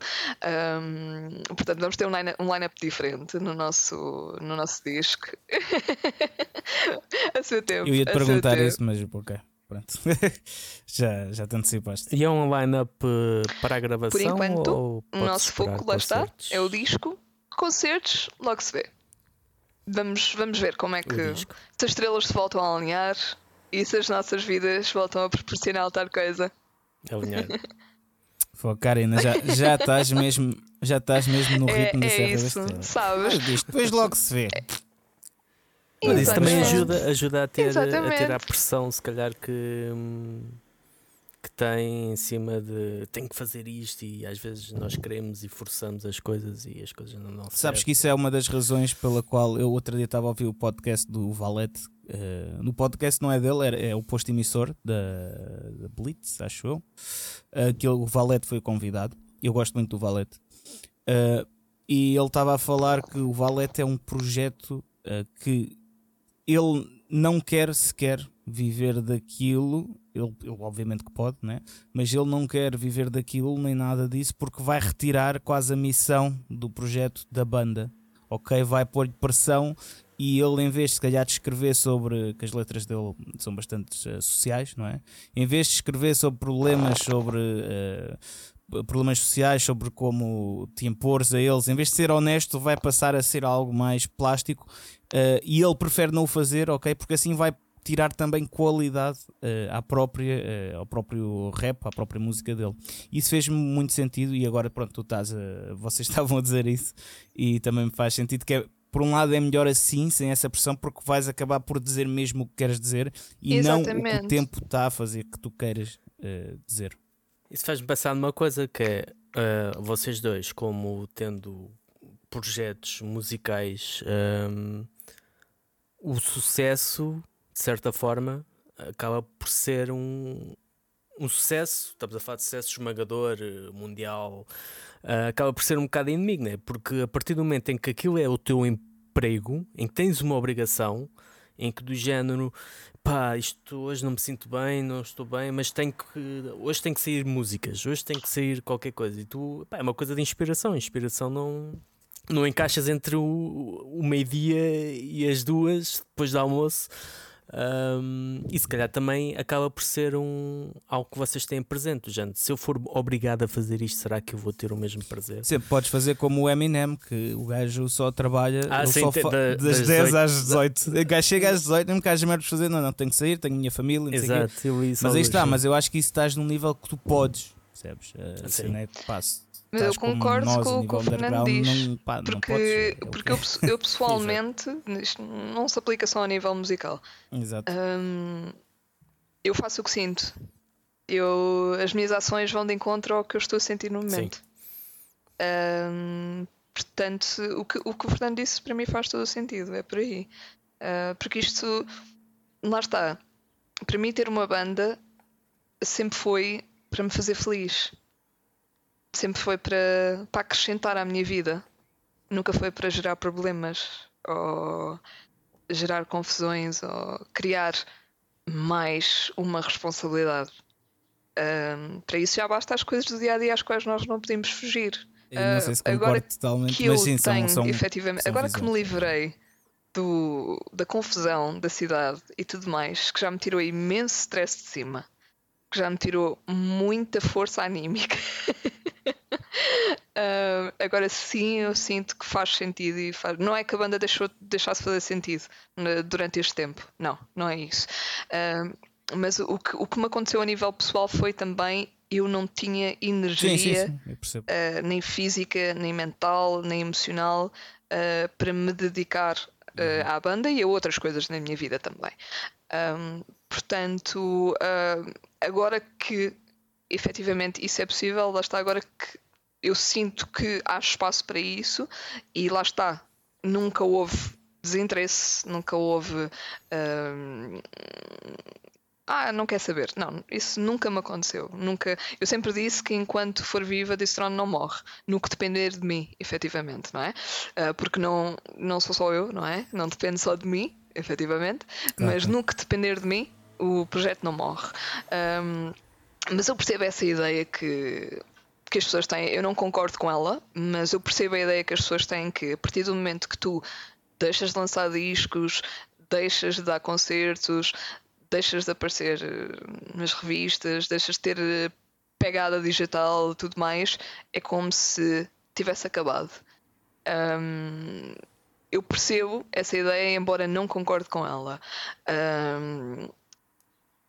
Um, portanto, vamos ter um line-up um line diferente no nosso, no nosso disco. a seu tempo. Eu ia te perguntar isso, mas ok. Pronto, já, já te antecipaste. E é um line-up eh, para a gravação? Por enquanto, o nosso foco lá está, é o disco. Concertos, logo se vê. Vamos, vamos ver como é que se as estrelas se voltam a alinhar, e se as nossas vidas voltam a proporcionar tal coisa. Alinhado. Pô, Karina, já, já estás mesmo, já estás mesmo no é, ritmo é, da Serra isso, da sabes? Mas depois logo se vê. É. Mas isso também ajuda, ajuda a, ter, a ter a pressão, se calhar, que, que tem em cima de tem que fazer isto e às vezes nós queremos e forçamos as coisas e as coisas não dão Sabes que isso é uma das razões pela qual eu outro dia estava a ouvir o podcast do Valete Uh, no podcast não é dele, é, é o posto emissor da, da, Blitz, acho eu. Uh, que o Valete foi convidado. Eu gosto muito do Valete. Uh, e ele estava a falar que o Valete é um projeto que ele não quer sequer viver daquilo. Ele, ele, obviamente que pode, né? mas ele não quer viver daquilo nem nada disso porque vai retirar quase a missão do projeto da banda. Ok, vai pôr pressão e ele em vez de se calhar de escrever sobre que as letras dele são bastante uh, sociais, não é? Em vez de escrever sobre problemas sobre uh, problemas sociais, sobre como te impores a eles, em vez de ser honesto, vai passar a ser algo mais plástico uh, e ele prefere não o fazer, ok? Porque assim vai tirar também qualidade uh, à própria, uh, ao próprio rap, à própria música dele. Isso fez-me muito sentido e agora pronto, tu estás a, vocês estavam a dizer isso e também me faz sentido que é por um lado é melhor assim, sem essa pressão, porque vais acabar por dizer mesmo o que queres dizer e Exatamente. não o que o tempo está a fazer que tu queiras uh, dizer. Isso faz-me pensar numa coisa que é uh, vocês dois, como tendo projetos musicais, um, o sucesso, de certa forma, acaba por ser um, um sucesso. Estamos a falar de sucesso esmagador, mundial, uh, acaba por ser um bocado inimigo, né? porque a partir do momento em que aquilo é o teu emprego, em que tens uma obrigação, em que do género pá, isto hoje não me sinto bem, não estou bem, mas tenho que, hoje tem que sair músicas, hoje tem que sair qualquer coisa. E tu, pá, é uma coisa de inspiração. Inspiração não, não encaixas entre o, o meio-dia e as duas, depois do almoço. Um, e se calhar também acaba por ser um, algo que vocês têm presente. Gente, se eu for obrigado a fazer isto, será que eu vou ter o mesmo prazer? Sempre podes fazer como o Eminem, que o gajo só trabalha ah, sim, só da, das, das 10 às 18. O gajo chega às 18, não me queres merda fazer, não, não, tenho que sair, tenho minha família. Exato, mas aí está, mas eu acho que isso estás num nível que tu podes, percebes? Uh, assim, é, passo. Mas eu concordo nós, com o que o Fernando diz. Não, pá, porque é porque eu, eu pessoalmente, isto não se aplica só a nível musical. Exato. Um, eu faço o que sinto. Eu, as minhas ações vão de encontro ao que eu estou a sentir no momento. Um, portanto, o que, o que o Fernando disse para mim faz todo o sentido, é por aí. Uh, porque isto, lá está. Para mim, ter uma banda sempre foi para me fazer feliz sempre foi para, para acrescentar à minha vida. Nunca foi para gerar problemas ou gerar confusões ou criar mais uma responsabilidade. Um, para isso já basta as coisas do dia a dia às quais nós não podemos fugir. não sei se uh, agora totalmente, que eu sim, tenho, são, efetivamente, são agora que me livrei do, da confusão da cidade e tudo mais, que já me tirou imenso stress de cima, que já me tirou muita força anímica. Uh, agora sim, eu sinto que faz sentido e faz... não é que a banda deixou, deixasse fazer sentido durante este tempo, não, não é isso. Uh, mas o que, o que me aconteceu a nível pessoal foi também eu não tinha energia, sim, sim, sim. Uh, nem física, nem mental, nem emocional para me dedicar uhum. à banda e a outras coisas na minha vida também. Um, portanto, agora que efetivamente isso é possível, lá está agora que eu sinto que há espaço para isso e lá está, nunca houve desinteresse, nunca houve. Hum, ah, não quer saber. Não, isso nunca me aconteceu. Nunca. Eu sempre disse que enquanto for viva, desse trono não morre. No que depender de mim, efetivamente, não é? Uh, porque não, não sou só eu, não é? Não depende só de mim, efetivamente. Mas no que depender de mim, o projeto não morre. Um, mas eu percebo essa ideia que que as pessoas têm, eu não concordo com ela, mas eu percebo a ideia que as pessoas têm que a partir do momento que tu deixas de lançar discos, deixas de dar concertos, deixas de aparecer eh, nas revistas, deixas de ter eh, pegada digital tudo mais, é como se tivesse acabado. Um, eu percebo essa ideia, embora não concorde com ela. Um,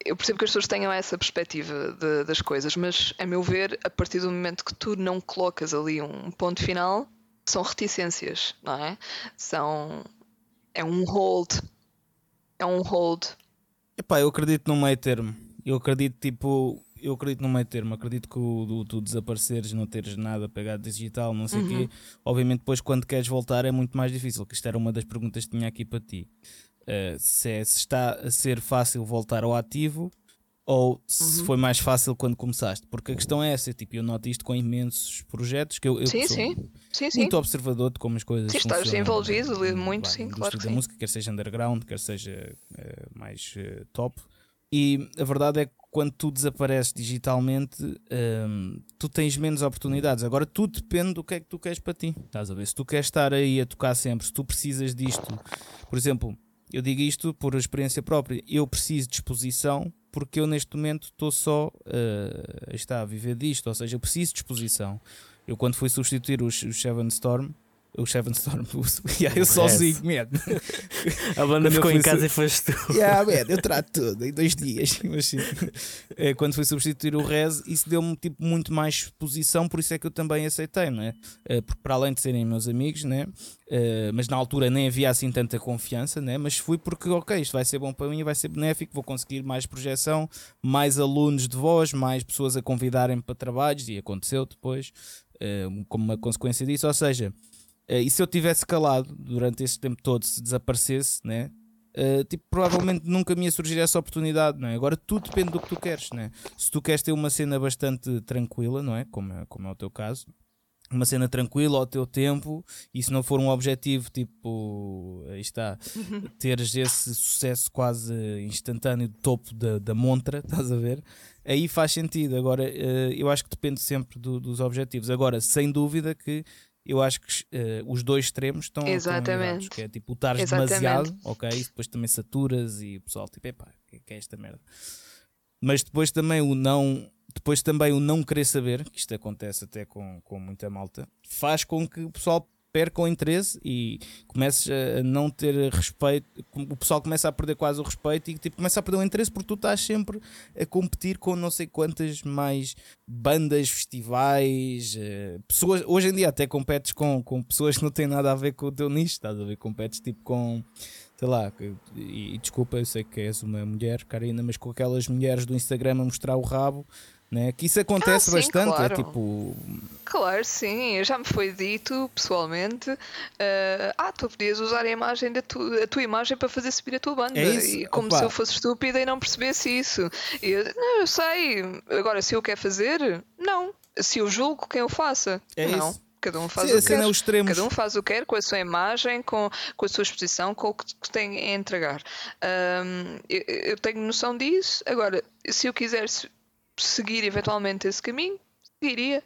eu percebo que as pessoas tenham essa perspectiva de, das coisas, mas a meu ver, a partir do momento que tu não colocas ali um ponto final, são reticências, não é? São. É um hold. É um hold. Epá, eu acredito no meio termo. Eu acredito, tipo, eu acredito no meio termo. Acredito que o, o, tu desapareceres, não teres nada pegado digital, não sei o uhum. quê. Obviamente, depois, quando queres voltar, é muito mais difícil. Que isto era uma das perguntas que tinha aqui para ti. Uh, se, é, se, está a ser fácil voltar ao ativo ou se uhum. foi mais fácil quando começaste. Porque a questão é essa, tipo, eu noto isto com imensos projetos que eu, eu sim, sou sim. Sim, muito observador de como as coisas sim, estás envolvido muito, sim, claro que sim. da música, quer seja underground, quer seja uh, mais uh, top. E a verdade é que quando tu desapareces digitalmente, um, tu tens menos oportunidades. Agora tudo depende do que é que tu queres para ti. Estás a ver? Se tu queres estar aí a tocar sempre, se tu precisas disto, por exemplo, eu digo isto por experiência própria. Eu preciso de exposição porque eu neste momento estou só uh, está a viver disto, ou seja, eu preciso de exposição. Eu quando fui substituir os, os Seven Storm, o Seven Storm. yeah, eu sozinho, man. A banda ficou em casa e foste tu. Yeah, man, eu trato tudo em dois dias. Mas, é, quando fui substituir o Rez, isso deu-me tipo, muito mais exposição, por isso é que eu também aceitei, é? Eh, porque para além de serem meus amigos, né? Uh, mas na altura nem havia assim tanta confiança, né? mas fui porque, ok, isto vai ser bom para mim, vai ser benéfico, vou conseguir mais projeção, mais alunos de voz, mais pessoas a convidarem para trabalhos, e aconteceu depois, como uma consequência disso. Ou seja, e se eu tivesse calado durante esse tempo todo, se desaparecesse, né? Uh, tipo, provavelmente nunca me ia surgir essa oportunidade, não é? Agora tudo depende do que tu queres, né? Se tu queres ter uma cena bastante tranquila, não é? Como é, como é o teu caso, uma cena tranquila ao teu tempo e se não for um objetivo tipo aí está teres esse sucesso quase instantâneo do topo da, da montra estás a ver aí faz sentido agora eh, eu acho que depende sempre do, dos objetivos agora sem dúvida que eu acho que uh, os dois extremos estão Exatamente. Estão que é tipo, estares demasiado, ok? E depois também saturas e o pessoal, tipo, epá, que, que é esta merda? Mas depois também o não depois também o não querer saber, que isto acontece até com, com muita malta, faz com que o pessoal o interesse e comeces a não ter respeito, o pessoal começa a perder quase o respeito e tipo, começa a perder o interesse porque tu estás sempre a competir com não sei quantas mais bandas, festivais, eh, pessoas. Hoje em dia até competes com, com pessoas que não têm nada a ver com o teu nicho, estás a ver? Competes tipo com sei lá, e, e desculpa, eu sei que és uma mulher, Karina, mas com aquelas mulheres do Instagram a mostrar o rabo né? Que isso acontece ah, sim, bastante, é claro. é tipo. Claro, sim, já me foi dito pessoalmente: uh, ah, tu podias usar a imagem da tu, a tua imagem para fazer subir a tua banda. É e como Opa. se eu fosse estúpida e não percebesse isso. E eu, não, eu sei, agora se eu quero fazer, não. Se eu julgo quem eu faça, é não. Isso. Cada um faz Sim, o que quer. Extremos. Cada um faz o que quer com a sua imagem, com, com a sua exposição, com o que tem a entregar. Um, eu, eu, tenho noção disso. Agora, se eu quiser seguir eventualmente esse caminho, seguiria,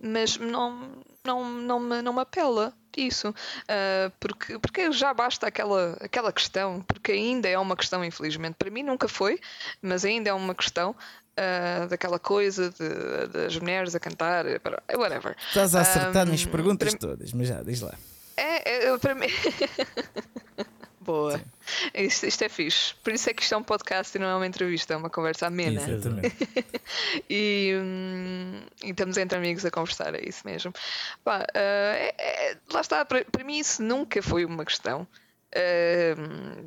mas não, não, não, me, não me apela isso, uh, porque, porque já basta aquela, aquela questão, porque ainda é uma questão, infelizmente, para mim nunca foi, mas ainda é uma questão. Uh, daquela coisa de, das mulheres a cantar, whatever. Estás a acertar um, nas perguntas todas, mas já, diz lá. É, é para mim. Boa. Isto, isto, é fixe. Por isso é que isto é um podcast e não é uma entrevista, é uma conversa amena. Exatamente. e, hum, e, estamos entre amigos a conversar, é isso mesmo. Pá, uh, é, é, lá está, para, para mim isso nunca foi uma questão.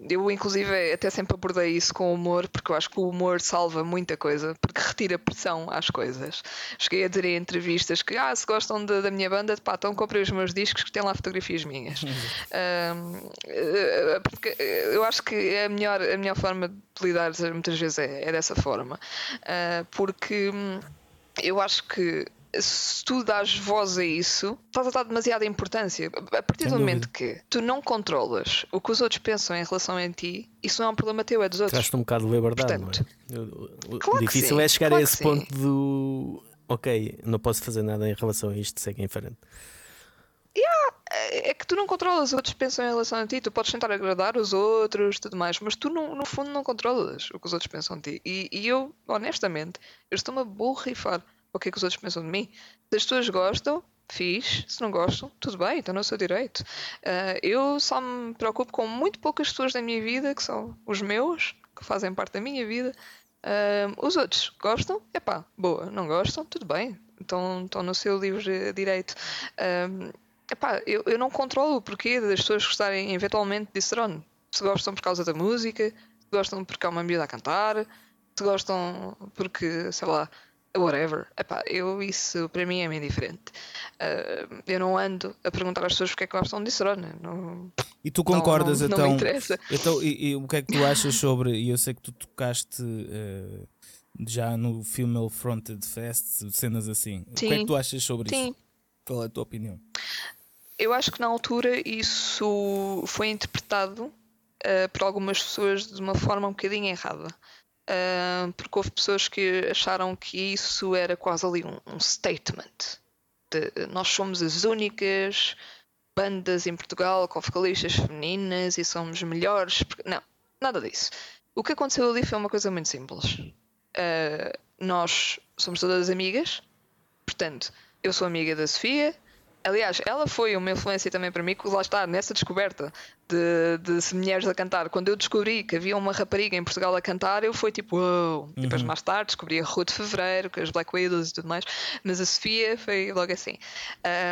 Eu, inclusive, até sempre abordei isso com humor, porque eu acho que o humor salva muita coisa, porque retira pressão às coisas. Cheguei a dizer em entrevistas que, ah, se gostam de, da minha banda, pá, então comprei os meus discos que têm lá fotografias minhas. Uh, porque eu acho que a melhor, a melhor forma de lidar muitas vezes é, é dessa forma, uh, porque hum, eu acho que se tu dás voz a isso, estás a dar demasiada importância. A partir Sem do momento dúvida. que tu não controlas o que os outros pensam em relação a ti, isso não é um problema teu, é dos outros. Traz-te um bocado de liberdade, Portanto, não é? O, claro difícil é chegar claro a esse ponto do ok, não posso fazer nada em relação a isto, segue em frente. Yeah, é que tu não controlas os outros pensam em relação a ti, tu podes tentar agradar os outros tudo mais, mas tu no, no fundo não controlas o que os outros pensam de ti. E, e eu, honestamente, eu estou-me a borrifar o que é que os outros pensam de mim. Se as pessoas gostam, fiz. Se não gostam, tudo bem, então não é o seu direito. Uh, eu só me preocupo com muito poucas pessoas da minha vida, que são os meus, que fazem parte da minha vida. Uh, os outros gostam, epá, boa. Não gostam, tudo bem. Então estão no seu livre direito. Uh, epá, eu, eu não controlo o porquê das pessoas gostarem eventualmente de Throne. Se gostam por causa da música, se gostam porque há uma miúda a cantar, se gostam porque, sei lá, whatever. Epá, eu, isso para mim é meio diferente. Uh, eu não ando a perguntar às pessoas porque é que gostam de Sorona. Não, e tu concordas não, não, então? Não me interessa. Então, e, e, o que é que tu achas sobre. E eu sei que tu tocaste uh, já no Female Fronted Fest, cenas assim. Sim. O que é que tu achas sobre Sim. isso? Qual é a tua opinião? Eu acho que na altura isso foi interpretado uh, por algumas pessoas de uma forma um bocadinho errada. Uh, porque houve pessoas que acharam que isso era quase ali um, um statement. De, nós somos as únicas bandas em Portugal com vocalistas femininas e somos melhores. Não, nada disso. O que aconteceu ali foi uma coisa muito simples. Uh, nós somos todas amigas, portanto, eu sou amiga da Sofia, Aliás, ela foi uma influência também para mim, que lá está, nessa descoberta de, de mulheres a cantar. Quando eu descobri que havia uma rapariga em Portugal a cantar, eu fui tipo, uau! Wow. Depois, uhum. mais tarde, descobri a Ruth Fevereiro, com as Black Widows e tudo mais, mas a Sofia foi logo assim.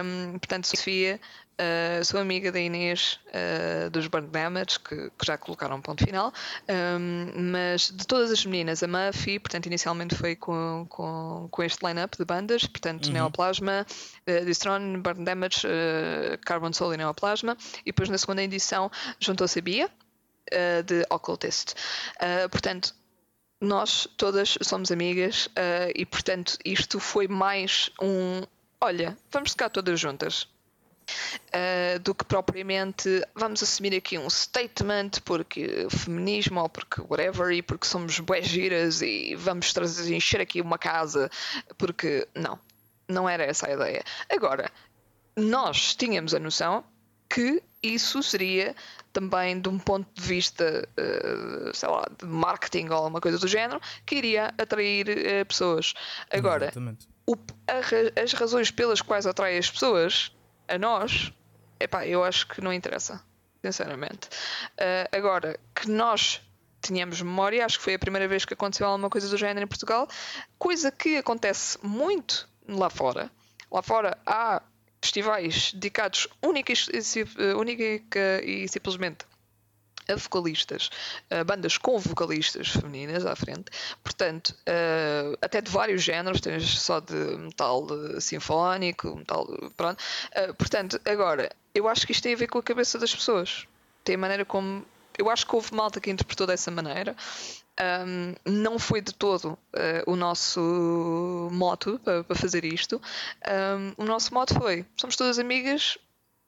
Um, portanto, Sofia Uh, sou amiga da Inês uh, dos Burn Damage, que, que, já colocaram ponto final, um, mas de todas as meninas, a Muffy, portanto, inicialmente foi com, com, com este line-up de bandas, portanto, uhum. Neoplasma, uh, Distron, Burn Damage, uh, Carbon Soul e Neoplasma, e depois na segunda edição juntou-se a Bia, de Occultist. portanto, nós todas somos amigas e, portanto, isto foi mais um. Olha, vamos ficar todas juntas Uh, do que propriamente vamos assumir aqui um statement porque feminismo ou porque whatever e porque somos bué giras e vamos trazer, encher aqui uma casa porque não, não era essa a ideia. Agora, nós tínhamos a noção que isso seria também de um ponto de vista, uh, sei lá, de marketing ou alguma coisa do género, que iria atrair uh, pessoas. Agora, o, a, as razões pelas quais atrai as pessoas a nós, epá, eu acho que não interessa, sinceramente. Uh, agora, que nós tínhamos memória, acho que foi a primeira vez que aconteceu alguma coisa do género em Portugal, coisa que acontece muito lá fora. Lá fora há festivais dedicados única e, única e simplesmente a vocalistas, a bandas com vocalistas femininas à frente, portanto, uh, até de vários géneros, tens só de metal sinfónico, metal. Pronto. Uh, portanto, agora, eu acho que isto tem a ver com a cabeça das pessoas. Tem a maneira como. Eu acho que houve malta que interpretou dessa maneira. Um, não foi de todo uh, o nosso moto para fazer isto. Um, o nosso moto foi: somos todas amigas,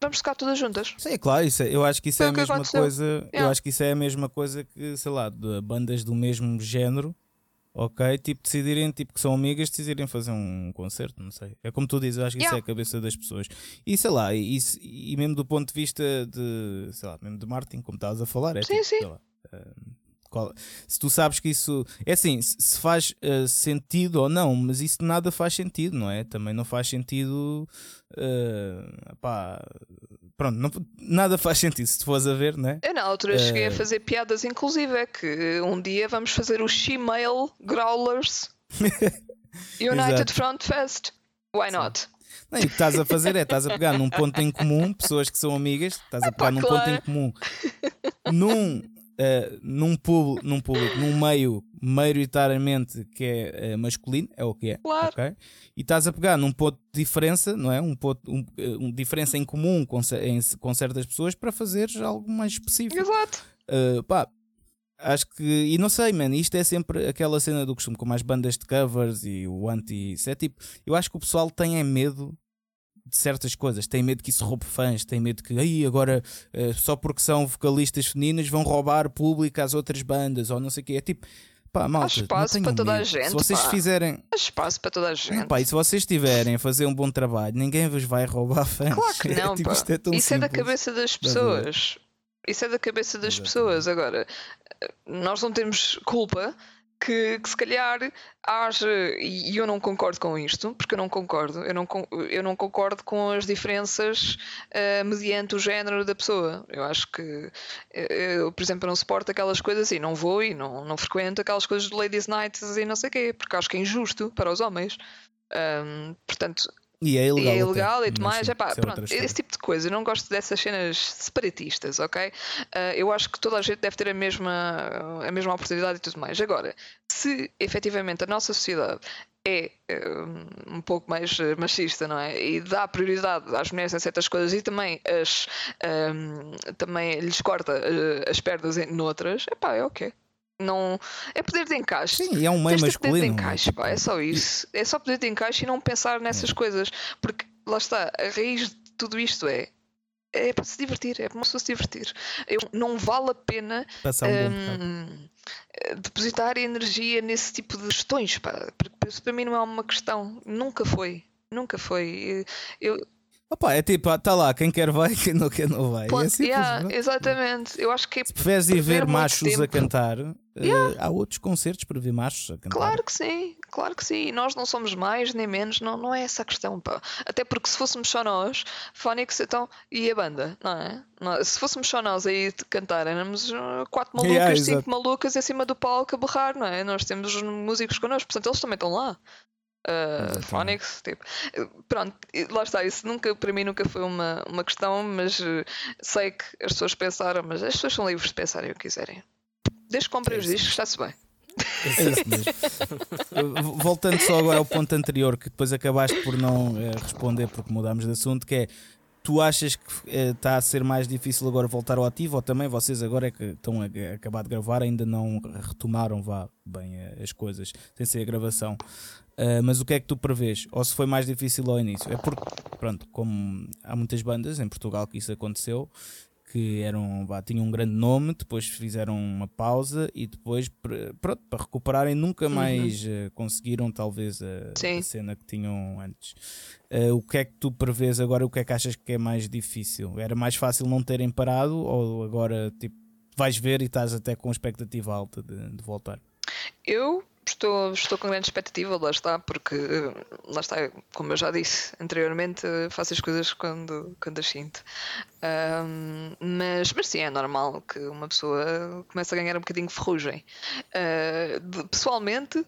vamos ficar todas juntas. Sim, é claro, isso é, eu acho que isso Foi é a mesma coisa. Yeah. Eu acho que isso é a mesma coisa que, sei lá, de bandas do mesmo género, ok? Tipo, decidirem, tipo, que são amigas, decidirem fazer um concerto, não sei. É como tu dizes, eu acho que yeah. isso é a cabeça das pessoas. E sei lá, e, e mesmo do ponto de vista de, sei lá, mesmo de marketing, como estavas a falar, é sim, tipo, sim. sei lá. Uh, qual, se tu sabes que isso é assim, se faz uh, sentido ou não, mas isso nada faz sentido, não é? Também não faz sentido. Uh, pá, pronto, não, nada faz sentido se tu fores a ver, não é? Eu na altura uh, cheguei a fazer piadas, inclusive, é que um dia vamos fazer os Shemale Growlers United Front Fest. Why not? Não, e o que estás a fazer é estás a pegar num ponto em comum, pessoas que são amigas, estás a pegar num claro. ponto em comum, num uh, num, público, num público, num meio maioritariamente que é uh, masculino, é o que é, claro. okay? e estás a pegar num ponto de diferença, não é? Um ponto, um, eh, um diferença em comum com, em, com certas pessoas para fazeres algo mais específico. Exato. Uh, pá, acho que, e não sei, man, isto é sempre aquela cena do costume, com mais bandas de covers e o anti. Isso é tipo, eu acho que o pessoal tem é medo de certas coisas, tem medo que isso roube fãs, tem medo que aí agora uh, só porque são vocalistas femininas vão roubar público às outras bandas ou não sei o que. É tipo, pá, malta, Há espaço para toda medo. a gente. Se vocês pá. fizerem. Há espaço para toda a gente. pá, e se vocês estiverem a fazer um bom trabalho, ninguém vos vai roubar fãs. Claro que não, tipo, Isto é isso é da cabeça das pessoas. Isso é da cabeça das Exatamente. pessoas. Agora, nós não temos culpa que, que, se calhar haja, e eu não concordo com isto, porque eu não concordo, eu não, eu não concordo com as diferenças uh, mediante o género da pessoa. Eu acho que, eh, eu, por exemplo, não suporto aquelas coisas e não vou e não, não frequento aquelas coisas de Ladies Nights e não sei o quê, porque acho que é injusto para os homens. Um, portanto, e é ilegal. E, é ilegal e demais. Epá, é pronto, esse tipo de coisa. Eu não gosto dessas cenas separatistas, ok? Uh, eu acho que toda a gente deve ter a mesma, a mesma oportunidade e tudo mais. Agora, se efetivamente a nossa sociedade é um, um pouco mais machista, não é? E dá prioridade às mulheres em certas coisas e também, as, um, também lhes corta as pernas em noutras, epá, é ok não é poder de encaixe. Sim, é um meio masculino. Poder de encaixe, pá, é só isso. É só poder de encaixe e não pensar nessas é. coisas. Porque lá está, a raiz de tudo isto é é para se divertir, é para uma pessoa se divertir. Eu, não vale a pena um, um depositar energia nesse tipo de questões, pá, porque isso para mim não é uma questão, nunca foi, nunca foi. Eu, Opa, é tipo, está lá, quem quer vai, quem não quer não vai. Ponto, é yeah, exatamente. Eu acho que é Se preferes ir ver machos tempo. a cantar, uh, Yeah. Uh, há outros concertos para ver machos a cantar. Claro que sim, claro que sim. E nós não somos mais nem menos, não, não é essa a questão. Pá. Até porque se fôssemos só nós, Phonics então, e a banda, não é? Não, se fôssemos só nós aí de cantar, éramos uh, quatro malucas, yeah, cinco exato. malucas em cima do palco a berrar, não é? Nós temos músicos connosco, portanto eles também estão lá. Uh, Phonics, tipo, pronto, lá está. Isso nunca, para mim, nunca foi uma, uma questão, mas uh, sei que as pessoas pensaram, mas as pessoas são livres de pensarem o que quiserem. Desde que comprem é os discos, está-se bem. É isso mesmo. Voltando só agora ao ponto anterior, que depois acabaste por não uh, responder porque mudámos de assunto, que é tu achas que está a ser mais difícil agora voltar ao ativo ou também vocês agora é que estão a, a acabar de gravar ainda não retomaram vá bem as coisas sem ser a gravação Uh, mas o que é que tu prevês? Ou se foi mais difícil ao início? É porque, pronto, como há muitas bandas em Portugal que isso aconteceu, que eram, tinham um grande nome, depois fizeram uma pausa e depois, pronto, para recuperarem, nunca uhum. mais uhum. uh, conseguiram, talvez, a, a, cena que tinham antes. Uh, o que é que tu prevês agora? O que é que achas que é mais difícil? Era mais fácil não terem parado ou agora, tipo, vais ver e estás até com expectativa alta de, de voltar? Eu Estou, estou com grande expectativa, lá está, porque lá está, como eu já disse anteriormente, faço as coisas quando, quando as sinto. Um, mas, mas sim, é normal que uma pessoa comece a ganhar um bocadinho de ferrugem. Uh, pessoalmente,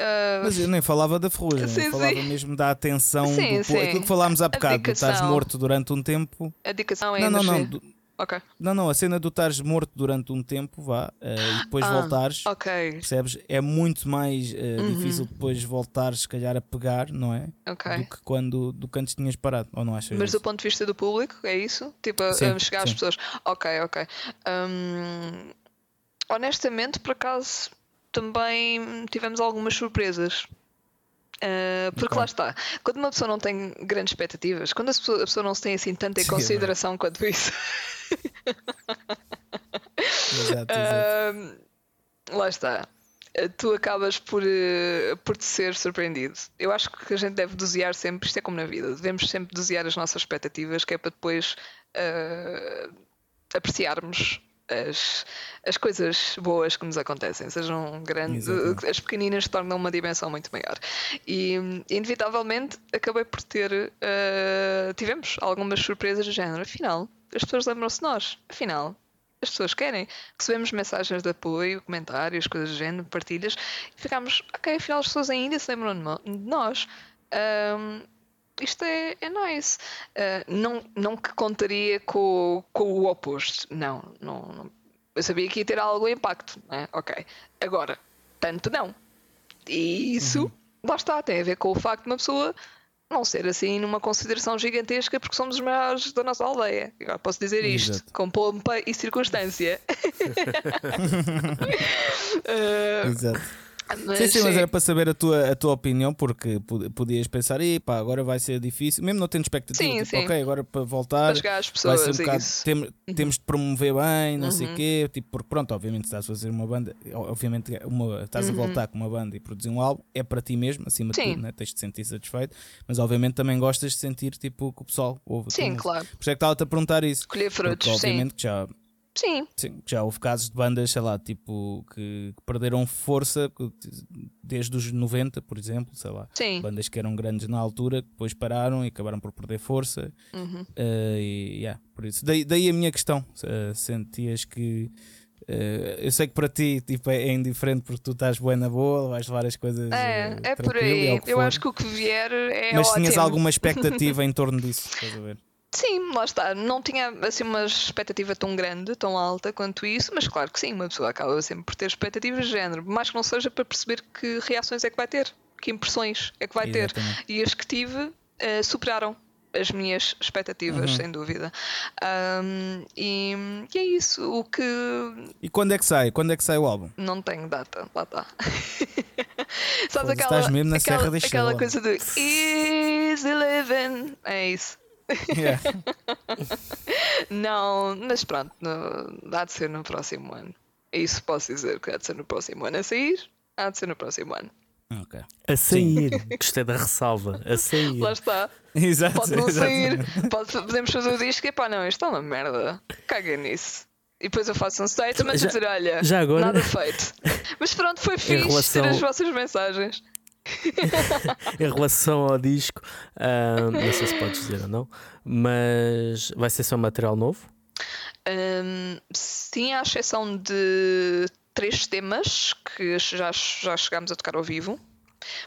Uh... Mas eu nem falava da ferrugem, sim, eu falava sim. mesmo da atenção. Sim, do... sim. Aquilo que falámos há bocado, estás morto durante um tempo. A dedicação é não, não, não. Ok. Não, não, a cena do estares morto durante um tempo, vá, uh, e depois ah, voltares, okay. percebes? É muito mais uh, uhum. difícil depois voltares, se calhar, a pegar, não é? Okay. Do que quando do que antes tinhas parado, ou não achas? Mas isso? do ponto de vista do público, é isso? Tipo, a, sim, a chegar sim. às pessoas. Ok, ok. Um, honestamente, por acaso, também tivemos algumas surpresas. Uh, porque okay. lá está, quando uma pessoa não tem grandes expectativas, quando a pessoa, a pessoa não se tem assim tanta em Sim, consideração quanto isso, exato, exato. Uh, lá está. Uh, tu acabas por, uh, por te ser surpreendido. Eu acho que a gente deve dosear sempre, isto é como na vida, devemos sempre dosear as nossas expectativas, que é para depois apreciarmos as, as coisas boas que nos acontecem, sejam grandes, Exatamente. as pequeninas tornam uma dimensão muito maior. E inevitavelmente acabei por ter, uh, tivemos algumas surpresas do género, afinal, as pessoas lembram-se de nós, afinal, as pessoas querem. Recebemos mensagens de apoio, comentários, coisas do género, partilhas, e ficámos, ok, afinal as pessoas ainda se lembram de nós. Um, isto é, é nice. Uh, não, não que contaria com, com o oposto. Não, não, não, Eu sabia que ia ter algum impacto. Né? Ok. Agora, tanto não. E isso, uhum. lá está, tem a ver com o facto de uma pessoa não ser assim numa consideração gigantesca porque somos os maiores da nossa aldeia. Agora posso dizer isto Exato. com pompa e circunstância. uh, Exato. Mas, sim, sim, mas era para saber a tua, a tua opinião, porque podias pensar, pá, agora vai ser difícil, mesmo não tendo expectativa, sim, tipo, sim. ok, agora para voltar pessoas, vai ser um bocado, tem, uhum. temos de promover bem, não uhum. sei o quê, tipo, porque pronto, obviamente estás a fazer uma banda, obviamente uma, estás uhum. a voltar com uma banda e produzir um álbum, é para ti mesmo, acima sim. de tudo, né? tens de sentir satisfeito, mas obviamente também gostas de sentir tipo que o pessoal ouve. Sim, claro. Por isso é que estava-te a perguntar isso. Colher frutos, porque, obviamente que já Sim. Sim. Já houve casos de bandas, sei lá, tipo, que, que, perderam força desde os 90, por exemplo, sei lá. Sim. Bandas que eram grandes na altura, que depois pararam e acabaram por perder força. Uhum. Uh, e, yeah, por isso. Daí, daí a minha questão. Uh, sentias que. Uh, eu sei que para ti tipo, é, é indiferente porque tu estás boa na boa, vais levar as coisas. É, é por aí. É eu acho que o que vier é. Mas ótimo. tinhas alguma expectativa em torno disso, estás a ver? Sim, lá está. Não tinha assim uma expectativa tão grande, tão alta quanto isso, mas claro que sim, uma pessoa acaba sempre por ter expectativas de género, mais que não seja para perceber que reações é que vai ter, que impressões é que vai Exatamente. ter. E as que tive uh, superaram as minhas expectativas, uhum. sem dúvida. Um, e, e, é isso. O que. E quando é que sai? Quando é que sai o álbum? Não tenho data, lá está. Sabes aquela, estás mesmo na aquela, Serra da aquela coisa do Easy Living? É isso. Yeah. não, mas pronto, no, há de ser no próximo ano. Isso posso dizer que há de ser no próximo ano. A sair, há de ser no próximo ano. Okay. A sair, gostei da ressalva. A sair. Lá está. Exato, pode não sair. Pode, podemos fazer o disco e pá, não, isto é uma merda. Caguem nisso. E depois eu faço um statement Já- a dizer: olha, já agora- nada feito. Mas pronto, foi fixe relação- ter as vossas mensagens. em relação ao disco, ah, não sei se podes dizer ou não, mas vai ser só material novo? Hum, sim, à exceção de três temas que já, já chegámos a tocar ao vivo.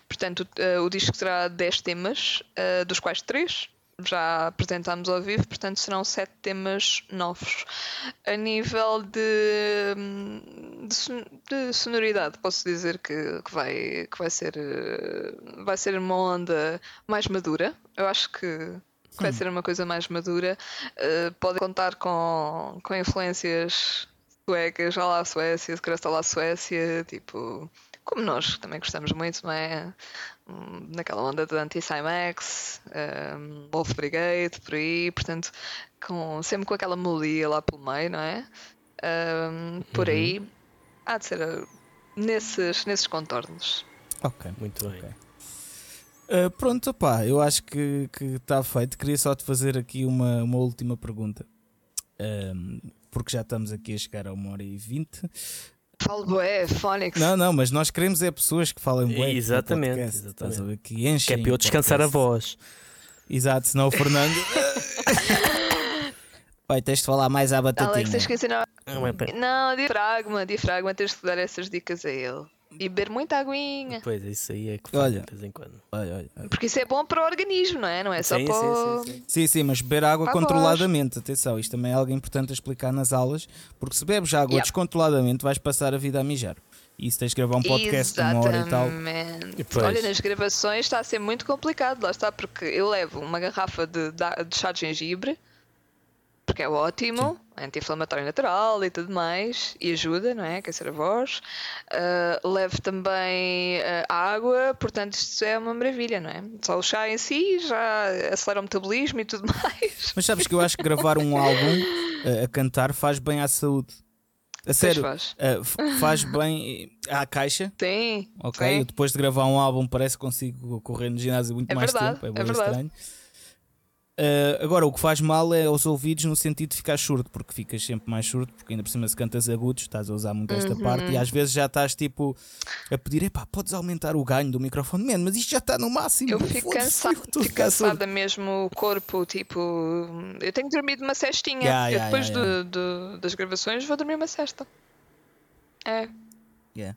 Portanto, eh, o disco terá 10 temas, eh, dos quais três já apresentámos ao vivo, portanto serão sete temas novos. A nível de, hum, de, de sonoridade, posso dizer que, que vai, que vai, ser, eh, vai ser uma onda mais madura. Eu acho que vai ser uma coisa mais madura. Uh, pode contar com, com influências suecas, já lá a Suécia, se calhar está lá a Suécia, tipo, como nós que também gostamos muito, não é? Naquela onda de Anti-Cymax, um, Wolf Brigade, por aí, portanto, com, sempre com aquela melodia lá pelo meio, não é? Um, por aí, há de ser uh, nesses, nesses contornos. Ok. Muito bem. Ok. Uh, pronto, opá, eu acho que está feito. Queria só te fazer aqui uma, uma última pergunta. Um, porque já estamos aqui a chegar a uma hora e vinte. Falo bué, Phonics. Não, não, mas nós queremos é pessoas que falem bué Exatamente, podcast, exatamente. A? Que enchem Que é para eu o descansar a podcast. voz. Exato, senão o Fernando. Vai, tens de falar mais à batatinha. Alex, tens que ensinar. Não, é para- Não, diafragma, diafragma, tens de dar essas dicas a ele. E beber muita aguinha. Pois, isso aí é que Olha. faz de vez em quando. Olha, olha, olha. Porque isso é bom para o organismo, não é? Não é só Sim, para. sim, o- sim, sim. Sim, sim, mas beber água voz. controladamente, atenção, isto também é algo importante a explicar nas aulas, porque se bebes água Yeah. descontroladamente vais passar a vida a mijar. E se tens de gravar um podcast de uma hora e tal. Exatamente. E pois. Olha, nas gravações está a ser muito complicado, lá está, porque eu levo uma garrafa de, de chá de gengibre, porque é ótimo, anti-inflamatório natural e tudo mais, e ajuda, não é? Aquecer a voz. Ah, levo também ah, água, portanto, isto é uma maravilha, não é? Só o chá em si já acelera o metabolismo e tudo mais. Mas sabes que eu acho que gravar um álbum eh, a cantar faz bem à saúde. A sério, faz. f- faz bem à caixa. Sim. Ok, sim. depois de gravar um álbum parece que consigo correr no ginásio muito É mais verdade, tempo, é, é verdade. estranho. Uh, agora, o que faz mal é aos ouvidos no sentido de ficar surdo, porque ficas sempre mais surdo, porque ainda por cima se cantas agudos, estás a usar muito esta parte Uhum. e às vezes já estás tipo a pedir, epá, podes aumentar o ganho do microfone, Man, mas isto já está no máximo. Eu fico a fico ficar surdo." cansada mesmo, o corpo, tipo. Eu tenho dormido uma cestinha. Yeah, yeah, depois yeah, do- do- das gravações vou dormir uma cesta. É, Yeah.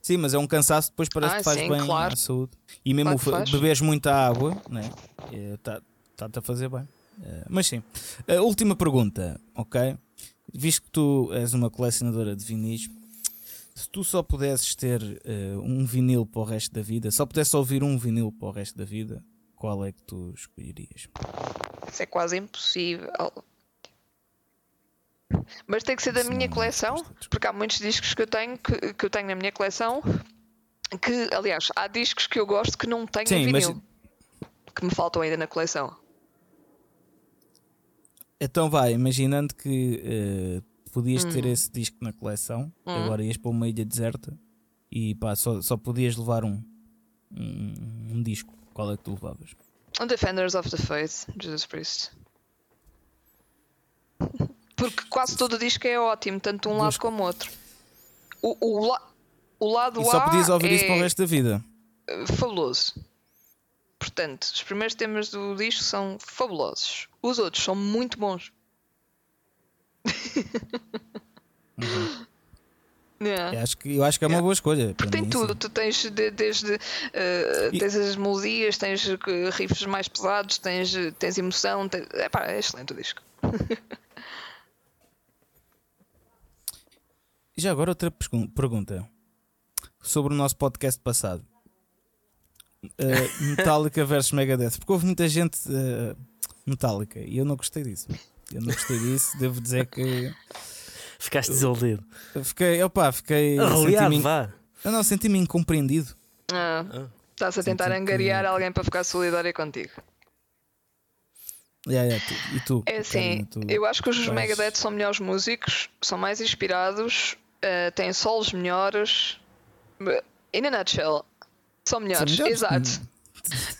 Sim, mas é um cansaço depois parece Ah, que faz sim, bem claro. à saúde. E mesmo Claro beberes muita água, né? Está-te a fazer bem. Eh, mas sim. A última pergunta, ok? Visto que tu és uma colecionadora de vinis, se tu só pudesses ter eh, um vinil para o resto da vida, só pudesses ouvir um vinil para o resto da vida, qual é que tu escolherias? isso é quase impossível. Mas tem que ser da minha não- coleção, porque há muitos discos que eu tenho que, que eu tenho na minha coleção. Que, aliás, há discos que eu gosto que não tenho Sim, em mas- vinil. Que me faltam ainda na coleção. Então vai, imaginando que eh, podias Hum. ter esse disco na coleção, agora ias para uma ilha deserta e pá, só, só podias levar um, um, um disco. Qual é que tu levavas? Um Defenders of the Faith, Jesus Priest. Porque quase todo o disco é ótimo, tanto um lado como o outro. O, la- o lado E só podias ouvir é isso para o resto da vida. eh, fabuloso. Portanto, os primeiros temas do disco são fabulosos. Os outros são muito bons. Yeah. Eu acho que, eu acho que é uma Yeah. boa escolha. Porque tem tudo, sim. tu tens de- desde eh, E- tens as melodias, tens riffs mais pesados, tens, tens emoção, tens... Epá, é excelente o disco. E Já agora outra pergunta sobre o nosso podcast passado. Eh, Metallica versus Megadeth, porque houve muita gente eh, Metallica e eu não gostei disso. Eu não gostei disso, devo dizer que Ficaste desiludido. eu fiquei, opa, fiquei Arreliado, senti-me- vá. eu não senti-me incompreendido. Ah, Ah. Estás a tentar Senti que- angariar alguém para ficar solidária contigo. Yeah, yeah, tu- e tu? É assim, tu- eu acho que os vais- Megadeth são melhores músicos, são mais inspirados, eh, têm solos melhores. In a nutshell, são melhores, melhores? exato.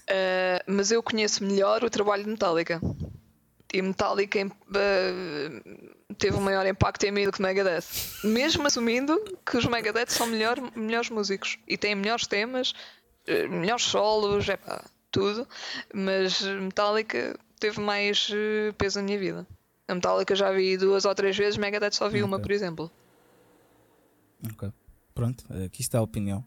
Eh, mas eu conheço melhor o trabalho de Metallica. E Metallica, eh, teve um maior impacto em mim do que Megadeth. Mesmo assumindo que os Megadeth são melhor, melhores músicos e têm melhores temas, eh, melhores solos, é pá, tudo. Mas Metallica teve mais peso na minha vida. A Metallica já vi duas ou três vezes, Megadeth só vi uma, Ok. por exemplo. Ok. Pronto, aqui está a opinião.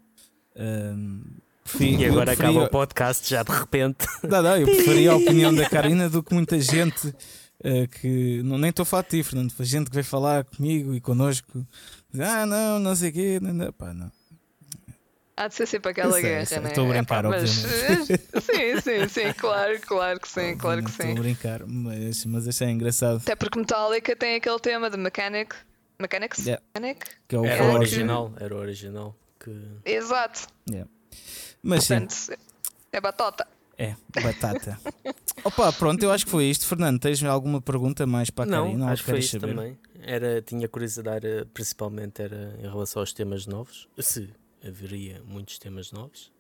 Ahm, preferi- E agora preferia- acaba o podcast já de repente. Não, não, eu preferia a opinião da Karina do que muita gente eh, que. Não, nem estou a falar de ti, Fernando. Foi gente que veio falar comigo e connosco. Diz, ah, não, não sei o quê. Não, não. Pá, não. Há de ser sempre aquela sei, guerra, sei. né? Estou a brincar, Epá, mas, obviamente. Sim, sim, sim, claro, claro que sim, claro que Estou sim. a brincar, mas, mas achei engraçado. Até porque Metallica tem aquele tema de Mechanic. Mechanics? Yeah. Mechanic? Que é o Era É, o original, era o original. Que... Exato. Yeah. Mas sim, Portanto, é batota. é, batata. Opa, pronto, eu acho que foi isto. Fernando, tens alguma pergunta mais para a Não, Karina? Acho que foi isso saber? também. Era, tinha curiosidade, eh, principalmente era em relação aos temas novos, se haveria muitos temas novos.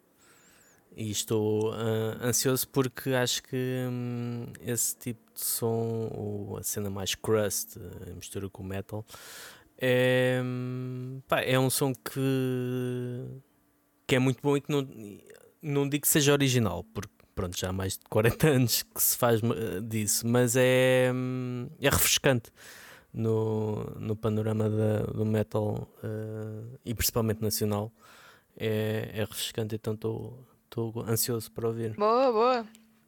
E estou ah, ansioso porque acho que hum, esse tipo de som, ou a cena mais crust, eh, mistura com metal, é, hum, pá, é um som que, que é muito bom e que não, não digo que seja original, porque pronto, já há mais de 40 anos que se faz eh, disso, mas é, hum, é refrescante no, no panorama da- do metal eh, e principalmente nacional. É, é refrescante, então estou ansioso para ouvir Boa, boa.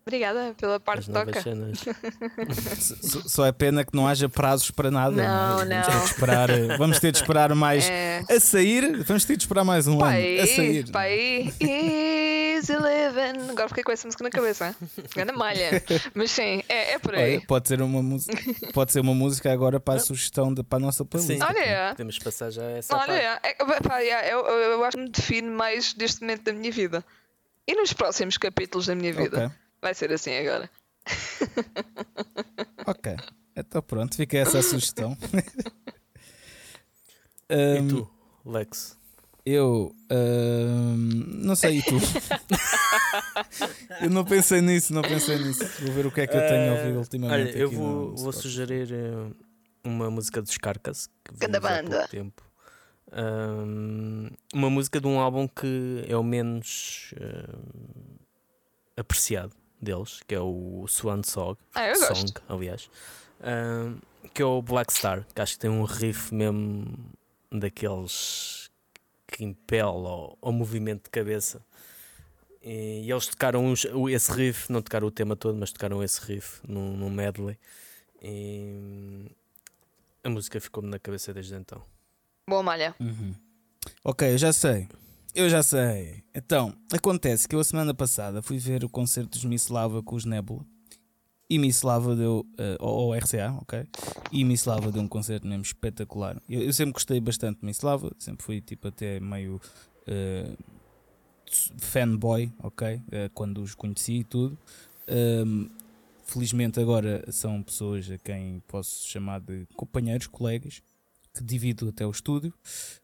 Obrigada pela parte toca. Só- Só é pena que não haja prazos para nada. Não, é? Vamos não. ter de esperar, vamos ter de esperar mais. É. A sair, vamos ter de esperar mais um ano. A Pai, sair. pai, easy living. Agora fiquei com essa música na cabeça. Ganda malha. Mas sim, é, é por aí. Olha, pode ser uma música, pode ser uma música agora para a sugestão de, para a nossa playlist. Sim. Olha, é. Podemos passar já a essa Olha, parte. é, é, pá, é, eu, eu- eu acho que me define mais deste momento da minha vida. E nos próximos capítulos da minha vida. Ok, Vai ser assim agora. ok. Então pronto, fica essa a sugestão. E Ahm, tu, Lex? Eu ahm, não sei, e tu? eu não pensei nisso, não pensei nisso. Vou ver o que é que eu tenho ouvido Eh, ultimamente. Olha, eu vou, vou sugerir eh, uma música dos Carcass que há banda. pouco tempo. Ahm, uma música de um álbum que é o menos ahm, apreciado deles, que é o Swan Song, Ah, eu Song aliás, ahm, que é o Black Star, que acho que tem um riff mesmo daqueles que impele ao, ao movimento de cabeça. E, e eles tocaram uns- esse riff, não tocaram o tema todo, mas tocaram esse riff num, num medley. E a música ficou-me na cabeça desde então. Boa malha. Uhum. Ok, eu já sei. Eu já sei. Então, acontece que eu a semana passada fui ver o concerto dos Miss Lava com os Nebula. E Miss Lava deu. eh, ou RCA, ok? E Miss Lava deu um concerto mesmo espetacular. Eu, eu sempre gostei bastante de Miss Lava, sempre fui tipo até meio. eh, fanboy, ok? Eh, quando os conheci e tudo. Ahm, felizmente agora são pessoas a quem posso chamar de companheiros, colegas, que divido até o estúdio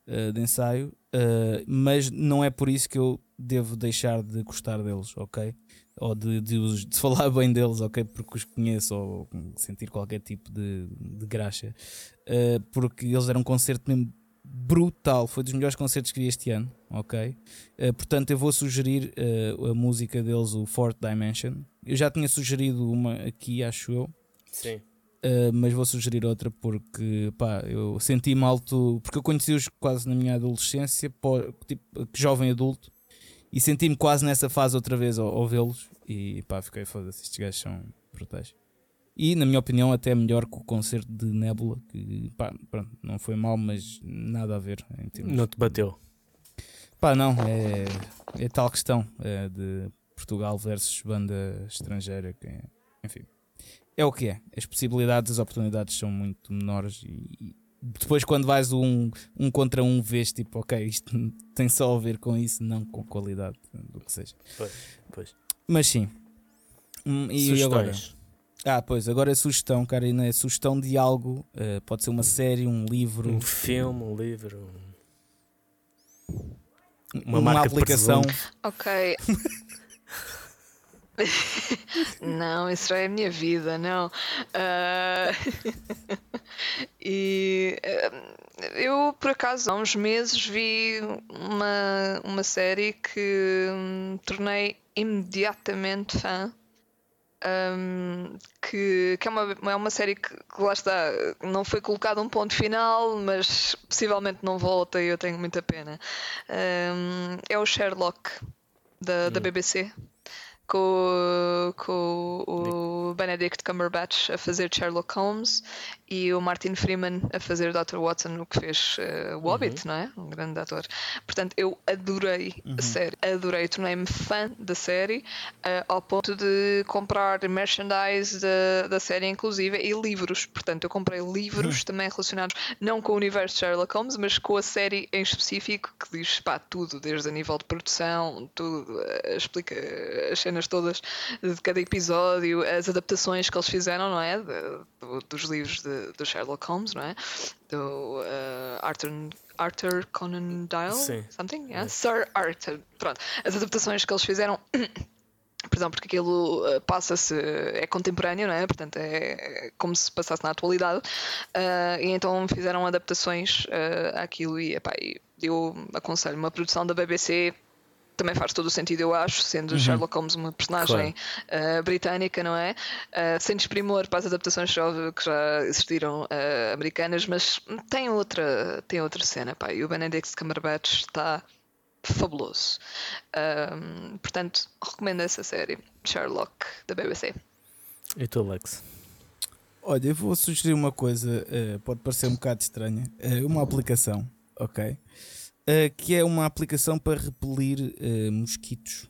uh, de ensaio, uh, mas não é por isso que eu devo deixar de gostar deles, ok? Ou de, de, de falar bem deles, ok? Porque os conheço ou sentir qualquer tipo de, de graxa, Uh, porque eles deram um concerto mesmo brutal, foi dos melhores concertos que vi este ano, ok? Uh, portanto, eu vou sugerir a música deles, o Fourth Dimension. Eu já tinha sugerido uma aqui, acho eu. Sim. Uh, mas vou sugerir outra porque pá, eu senti-me alto porque eu conheci-os quase na minha adolescência, tipo, jovem adulto, e senti-me quase nessa fase outra vez ao, ao vê-los e pá, fiquei foda-se, estes gajos são brutais. E na minha opinião, até melhor que o concerto de Nebula, que pá, pronto, não foi mal, mas nada a ver em termos Não te bateu. Pá, não, é, é tal questão é de Portugal versus banda estrangeira, que, é- enfim, é o que é. As possibilidades, as oportunidades são muito menores e, e depois quando vais um, um contra um vês tipo, ok, isto tem só a ver com isso, não com qualidade do que seja. Pois, pois. Mas sim. Hum, E agora? Sugestões. Ah, pois, agora é sugestão, Karina, é sugestão de algo, eh, pode ser uma série, um livro, Um filme, um livro, um- uma, uma, aplicação. Ok. não, isso já é a minha vida, não. Ah, e eh, eu, por acaso, há uns meses vi uma, uma série que hum, tornei imediatamente fã. hum, que, que é, uma, é uma série que, que lá está, não foi colocado um ponto final, mas possivelmente não volta e eu tenho muita pena. Hum, é o Sherlock da, da BBC com, com o Benedict Cumberbatch a fazer Sherlock Holmes e o Martin Freeman a fazer Dr. Watson, o que fez uh, o Hobbit, não é? Um grande ator. Portanto, eu adorei a série, adorei, tornei-me fã da série uh, ao ponto de comprar merchandise da, da série, inclusive, e livros. Portanto, eu comprei livros também relacionados não com o universo de Sherlock Holmes, mas com a série em específico, que diz pá, tudo, desde a nível de produção, tudo, uh, explica as cenas todas de cada episódio, as adaptações que eles fizeram, não é? De, do, dos livros de, do Sherlock Holmes, não é? Do uh, Arthur, Arthur Conan Doyle, Sim. something? Yeah? Sir Arthur. Pronto, as adaptações que eles fizeram. Perdão, porque aquilo uh, passa-se, é contemporâneo, não é? Portanto, é como se passasse na atualidade. Uh, e então fizeram adaptações uh, àquilo e, epá, e eu aconselho uma produção da BBC também faz todo o sentido, eu acho, sendo Sherlock Holmes uma personagem uh, britânica, não é? Uh, sem desprimor para as adaptações que já, que já existiram uh, americanas, mas tem outra, tem outra cena, pá, e o Benedict Cumberbatch está fabuloso. Um, portanto, recomendo essa série, Sherlock, da BBC. E tu, Alex? Olha, eu vou sugerir uma coisa, eh, pode parecer um bocado estranha, eh, uma aplicação, ok? Eh, que é uma aplicação para repelir eh, mosquitos.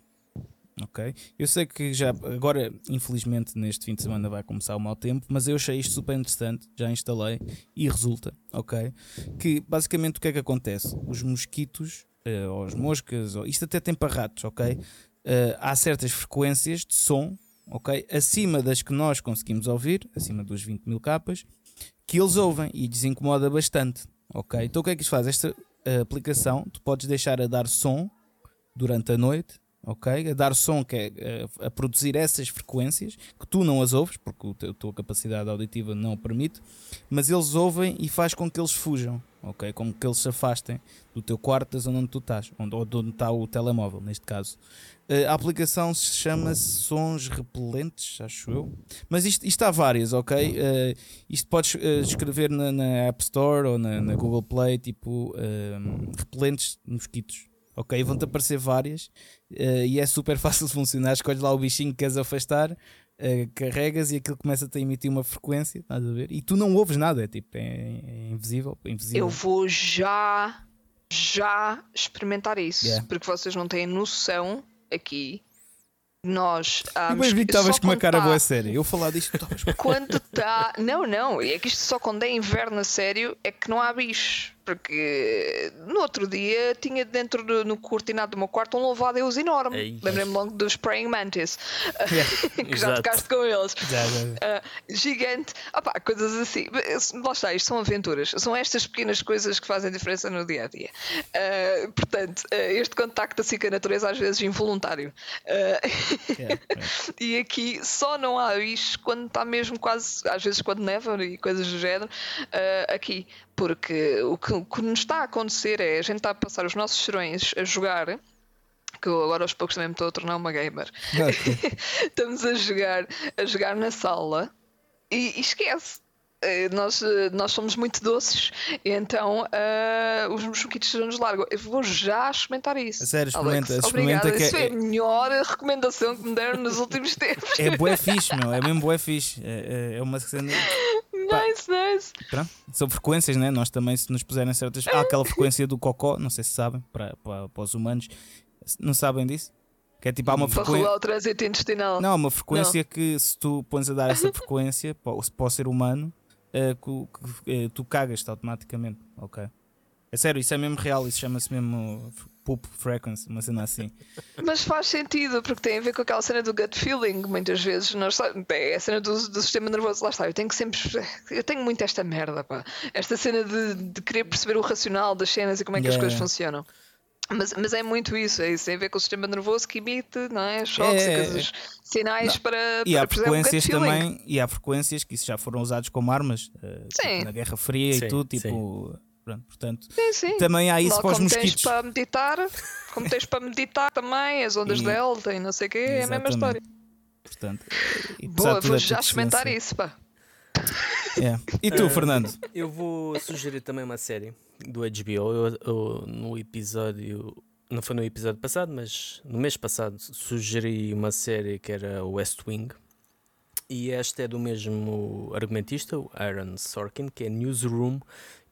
Ok? Eu sei que já agora, infelizmente, neste fim de semana vai começar o mau tempo, mas eu achei isto super interessante, já instalei e resulta, ok? Que basicamente o que é que acontece? Os mosquitos, eh, ou as moscas, ou, isto até tem para ratos, ok? Eh, há certas frequências de som, ok? Acima das que nós conseguimos ouvir, acima dos 20 mil capas, que eles ouvem e desincomoda bastante, ok? Então o que é que isto faz? Esta a aplicação, tu podes deixar a dar som durante a noite, ok? A dar som que é eh, a, produzir essas frequências que tu não as ouves, porque a tua capacidade auditiva não o permite, mas eles ouvem e faz com que eles fujam, ok? Com que eles se afastem do teu quarto, da zona onde tu estás, onde, ou de onde está o telemóvel, neste caso. Eh, a aplicação chama-se Sons Repelentes, acho eu. Mas isto, isto há várias, ok? Uh, isto podes uh, escrever na, na, App Store ou na, na Google Play, tipo uh, repelentes mosquitos. Ok, vão-te aparecer várias e é super fácil de funcionar. Escolhes lá o bichinho que queres afastar, carregas e aquilo começa a emitir uma frequência, estás a ver? E tu não ouves nada, é tipo, é, é invisível, é invisível. Eu vou já, já experimentar isso, Yeah. porque vocês não têm noção aqui. Nós. Eu Um, bem vi que estavas com uma cara tá- boa séria. Eu falar disto, Quando está. Não, não, é que isto só quando é inverno a sério é que não há bichos. Porque no outro dia tinha dentro do, no cortinado do meu quarto um louvo a Deus enorme. Ei. Lembrei-me logo dos Praying Mantis, que já tocaste com eles. Ah, gigante, coisas assim. Lá está, isto são aventuras. São estas pequenas coisas que fazem diferença no dia a dia. Ah, portanto, ah, este contacto assim com a natureza, às vezes involuntário. Ah, Yeah, e aqui só não há bicho quando está mesmo quase, às vezes quando neva e coisas do género, aqui. Porque o que, o que nos está a acontecer é a gente está a passar os nossos serões a jogar. Que eu agora aos poucos também me estou a tornar uma gamer. Estamos a jogar, a jogar na sala e, e esquece. Eh, Nós, eh, nós somos muito doces, então ah, os mosquitos nos largam. Eu vou já experimentar isso. A sério, Alex, experimenta, experimenta obrigada. que Isso é é- a melhor recomendação que me deram nos últimos tempos. É bué fixe, meu. É mesmo bué fixe. É, é- é uma cena. Nice, nice. Pronto. São frequências, né? Nós também, se nos puserem certas. Há aquela frequência do cocó, não sei se sabem, para, para, para os humanos. Não sabem disso? Que é tipo, há uma Para frequência. o trânsito intestinal. Não, há uma frequência que se tu pões a dar essa frequência para, o- para o ser humano, eh, que- eh, tu cagas-te automaticamente. Ok. É sério, isso é mesmo real, isso chama-se mesmo poop frequency, uma cena assim. Mas faz sentido, porque tem a ver com aquela cena do gut feeling, muitas vezes. Nós, é a cena do, do sistema nervoso. Lá está, eu tenho que sempre. Eu tenho muito esta merda, pá. Esta cena de, de querer perceber o racional das cenas e como é que as Yeah, coisas yeah. funcionam. Mas, mas é muito isso, é isso. Tem a ver com o sistema nervoso que emite, não é? Choques É, é, coisas, sinais Não. para. E há para um gut frequências feeling. também, e há frequências que isso já foram usados como armas eh, tipo, Sim. na Guerra Fria Sim, e tudo, tipo, pronto, portanto, Sim, sim. também há isso Lá para os como tens mosquitos. para meditar, como tens para meditar também, as ondas E- delta e não sei o quê, é a mesma Exatamente. história. Portanto, e Boa, vou é já experimentar isso, pá. É. E tu, Fernando? Eu vou sugerir também uma série do HBO. Eu, eu, no episódio. Não foi no episódio passado, mas no mês passado sugeri uma série que era West Wing. E esta é do mesmo argumentista, o Aaron Sorkin, que é Newsroom,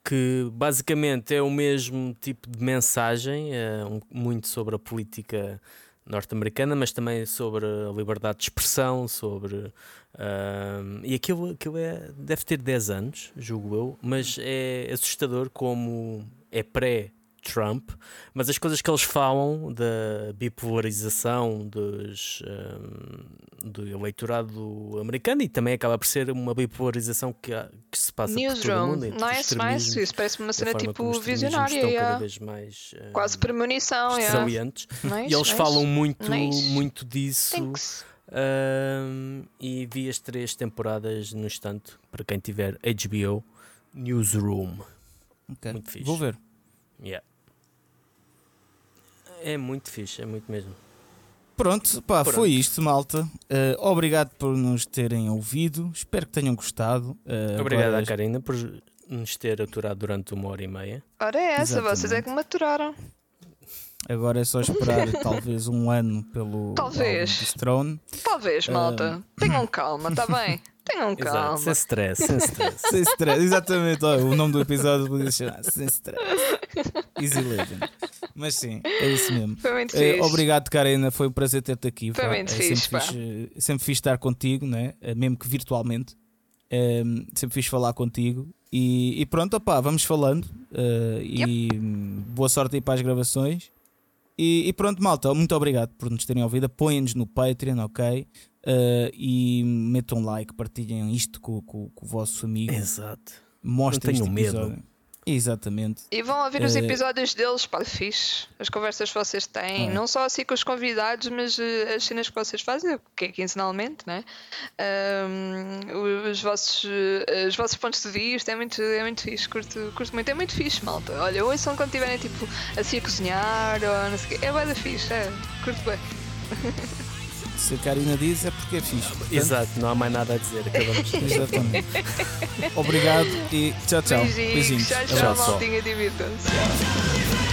que basicamente é o mesmo tipo de mensagem, é um- muito sobre a política norte-americana, mas também sobre a liberdade de expressão, sobre. ahm, e aquilo, aquilo é, deve ter 10 anos, julgo eu, mas é assustador como é pré-Trump, mas as coisas que eles falam da bipolarização dos, ahm, do eleitorado americano e também acaba por ser uma bipolarização que, há- que se passa por todo o Newsroom, mundo. nice, nice. extremismos, Isso parece uma cena tipo visionária. estão cada yeah. vez mais ahm, Quase premonição. yeah. salientes. Nice, E eles nice. falam muito, Nice. muito disso. Thanks. Ahm, e vi as três temporadas no instante, para quem tiver HBO Newsroom. Ok, Muito fixe. Vou ver. Yeah. É muito fixe, é muito mesmo. Pronto, pá, Pronto. foi isto, malta. Eh, obrigado por nos terem ouvido. Espero que tenham gostado. Eh, Obrigado agora- à Karina por nos ter aturado durante uma hora e meia. Ora é essa, vocês é Exatamente. que me maturaram. Agora é só esperar talvez um ano pelo Talvez. Throne. Talvez, malta. Tenham calma, tá bem? Tenham Exato, calma. sem stress, sem stress. Sem stress, exatamente. Olha, o nome do episódio podia chamar Sem stress. Easy Living. Mas sim, é isso mesmo. Foi muito Eh, fixe. obrigado, Karina. Foi um prazer ter-te aqui. Foi muito É fixe, sempre, fixe, eh, sempre fixe estar contigo, né? Eh, mesmo que virtualmente. Eh, sempre fixe falar contigo. E, e pronto, opá, vamos falando. eh, E hum, boa sorte aí para as gravações. E, e pronto, malta, muito obrigado por nos terem ouvido. Apoiem-nos no Patreon, ok? E metam um like, partilhem isto com, com- com o vosso amigo. Exato. Mostrem Não este tenham medo. Exatamente. E vão ouvir os Eh, episódios deles, pá, fixe. As conversas que vocês têm, Ah. não só assim com os convidados, mas eh, as cenas que vocês fazem, que é quinzenalmente, né? Os, vossos, eh, os vossos pontos de vista, é muito, é muito fixe, curto, curto muito, é muito fixe, malta. Olha, ouçam quando estiverem tipo assim a cozinhar ou não sei o quê, é bué da fixe, é, curto bem. Se a Karina diz é porque é fixe. Portanto, Exato, não há mais nada a dizer. Acabamos. Exatamente. Obrigado e tchau, tchau. Beijinhos, Beijinhos. tchau, tchau, maltinha, divirtam-se.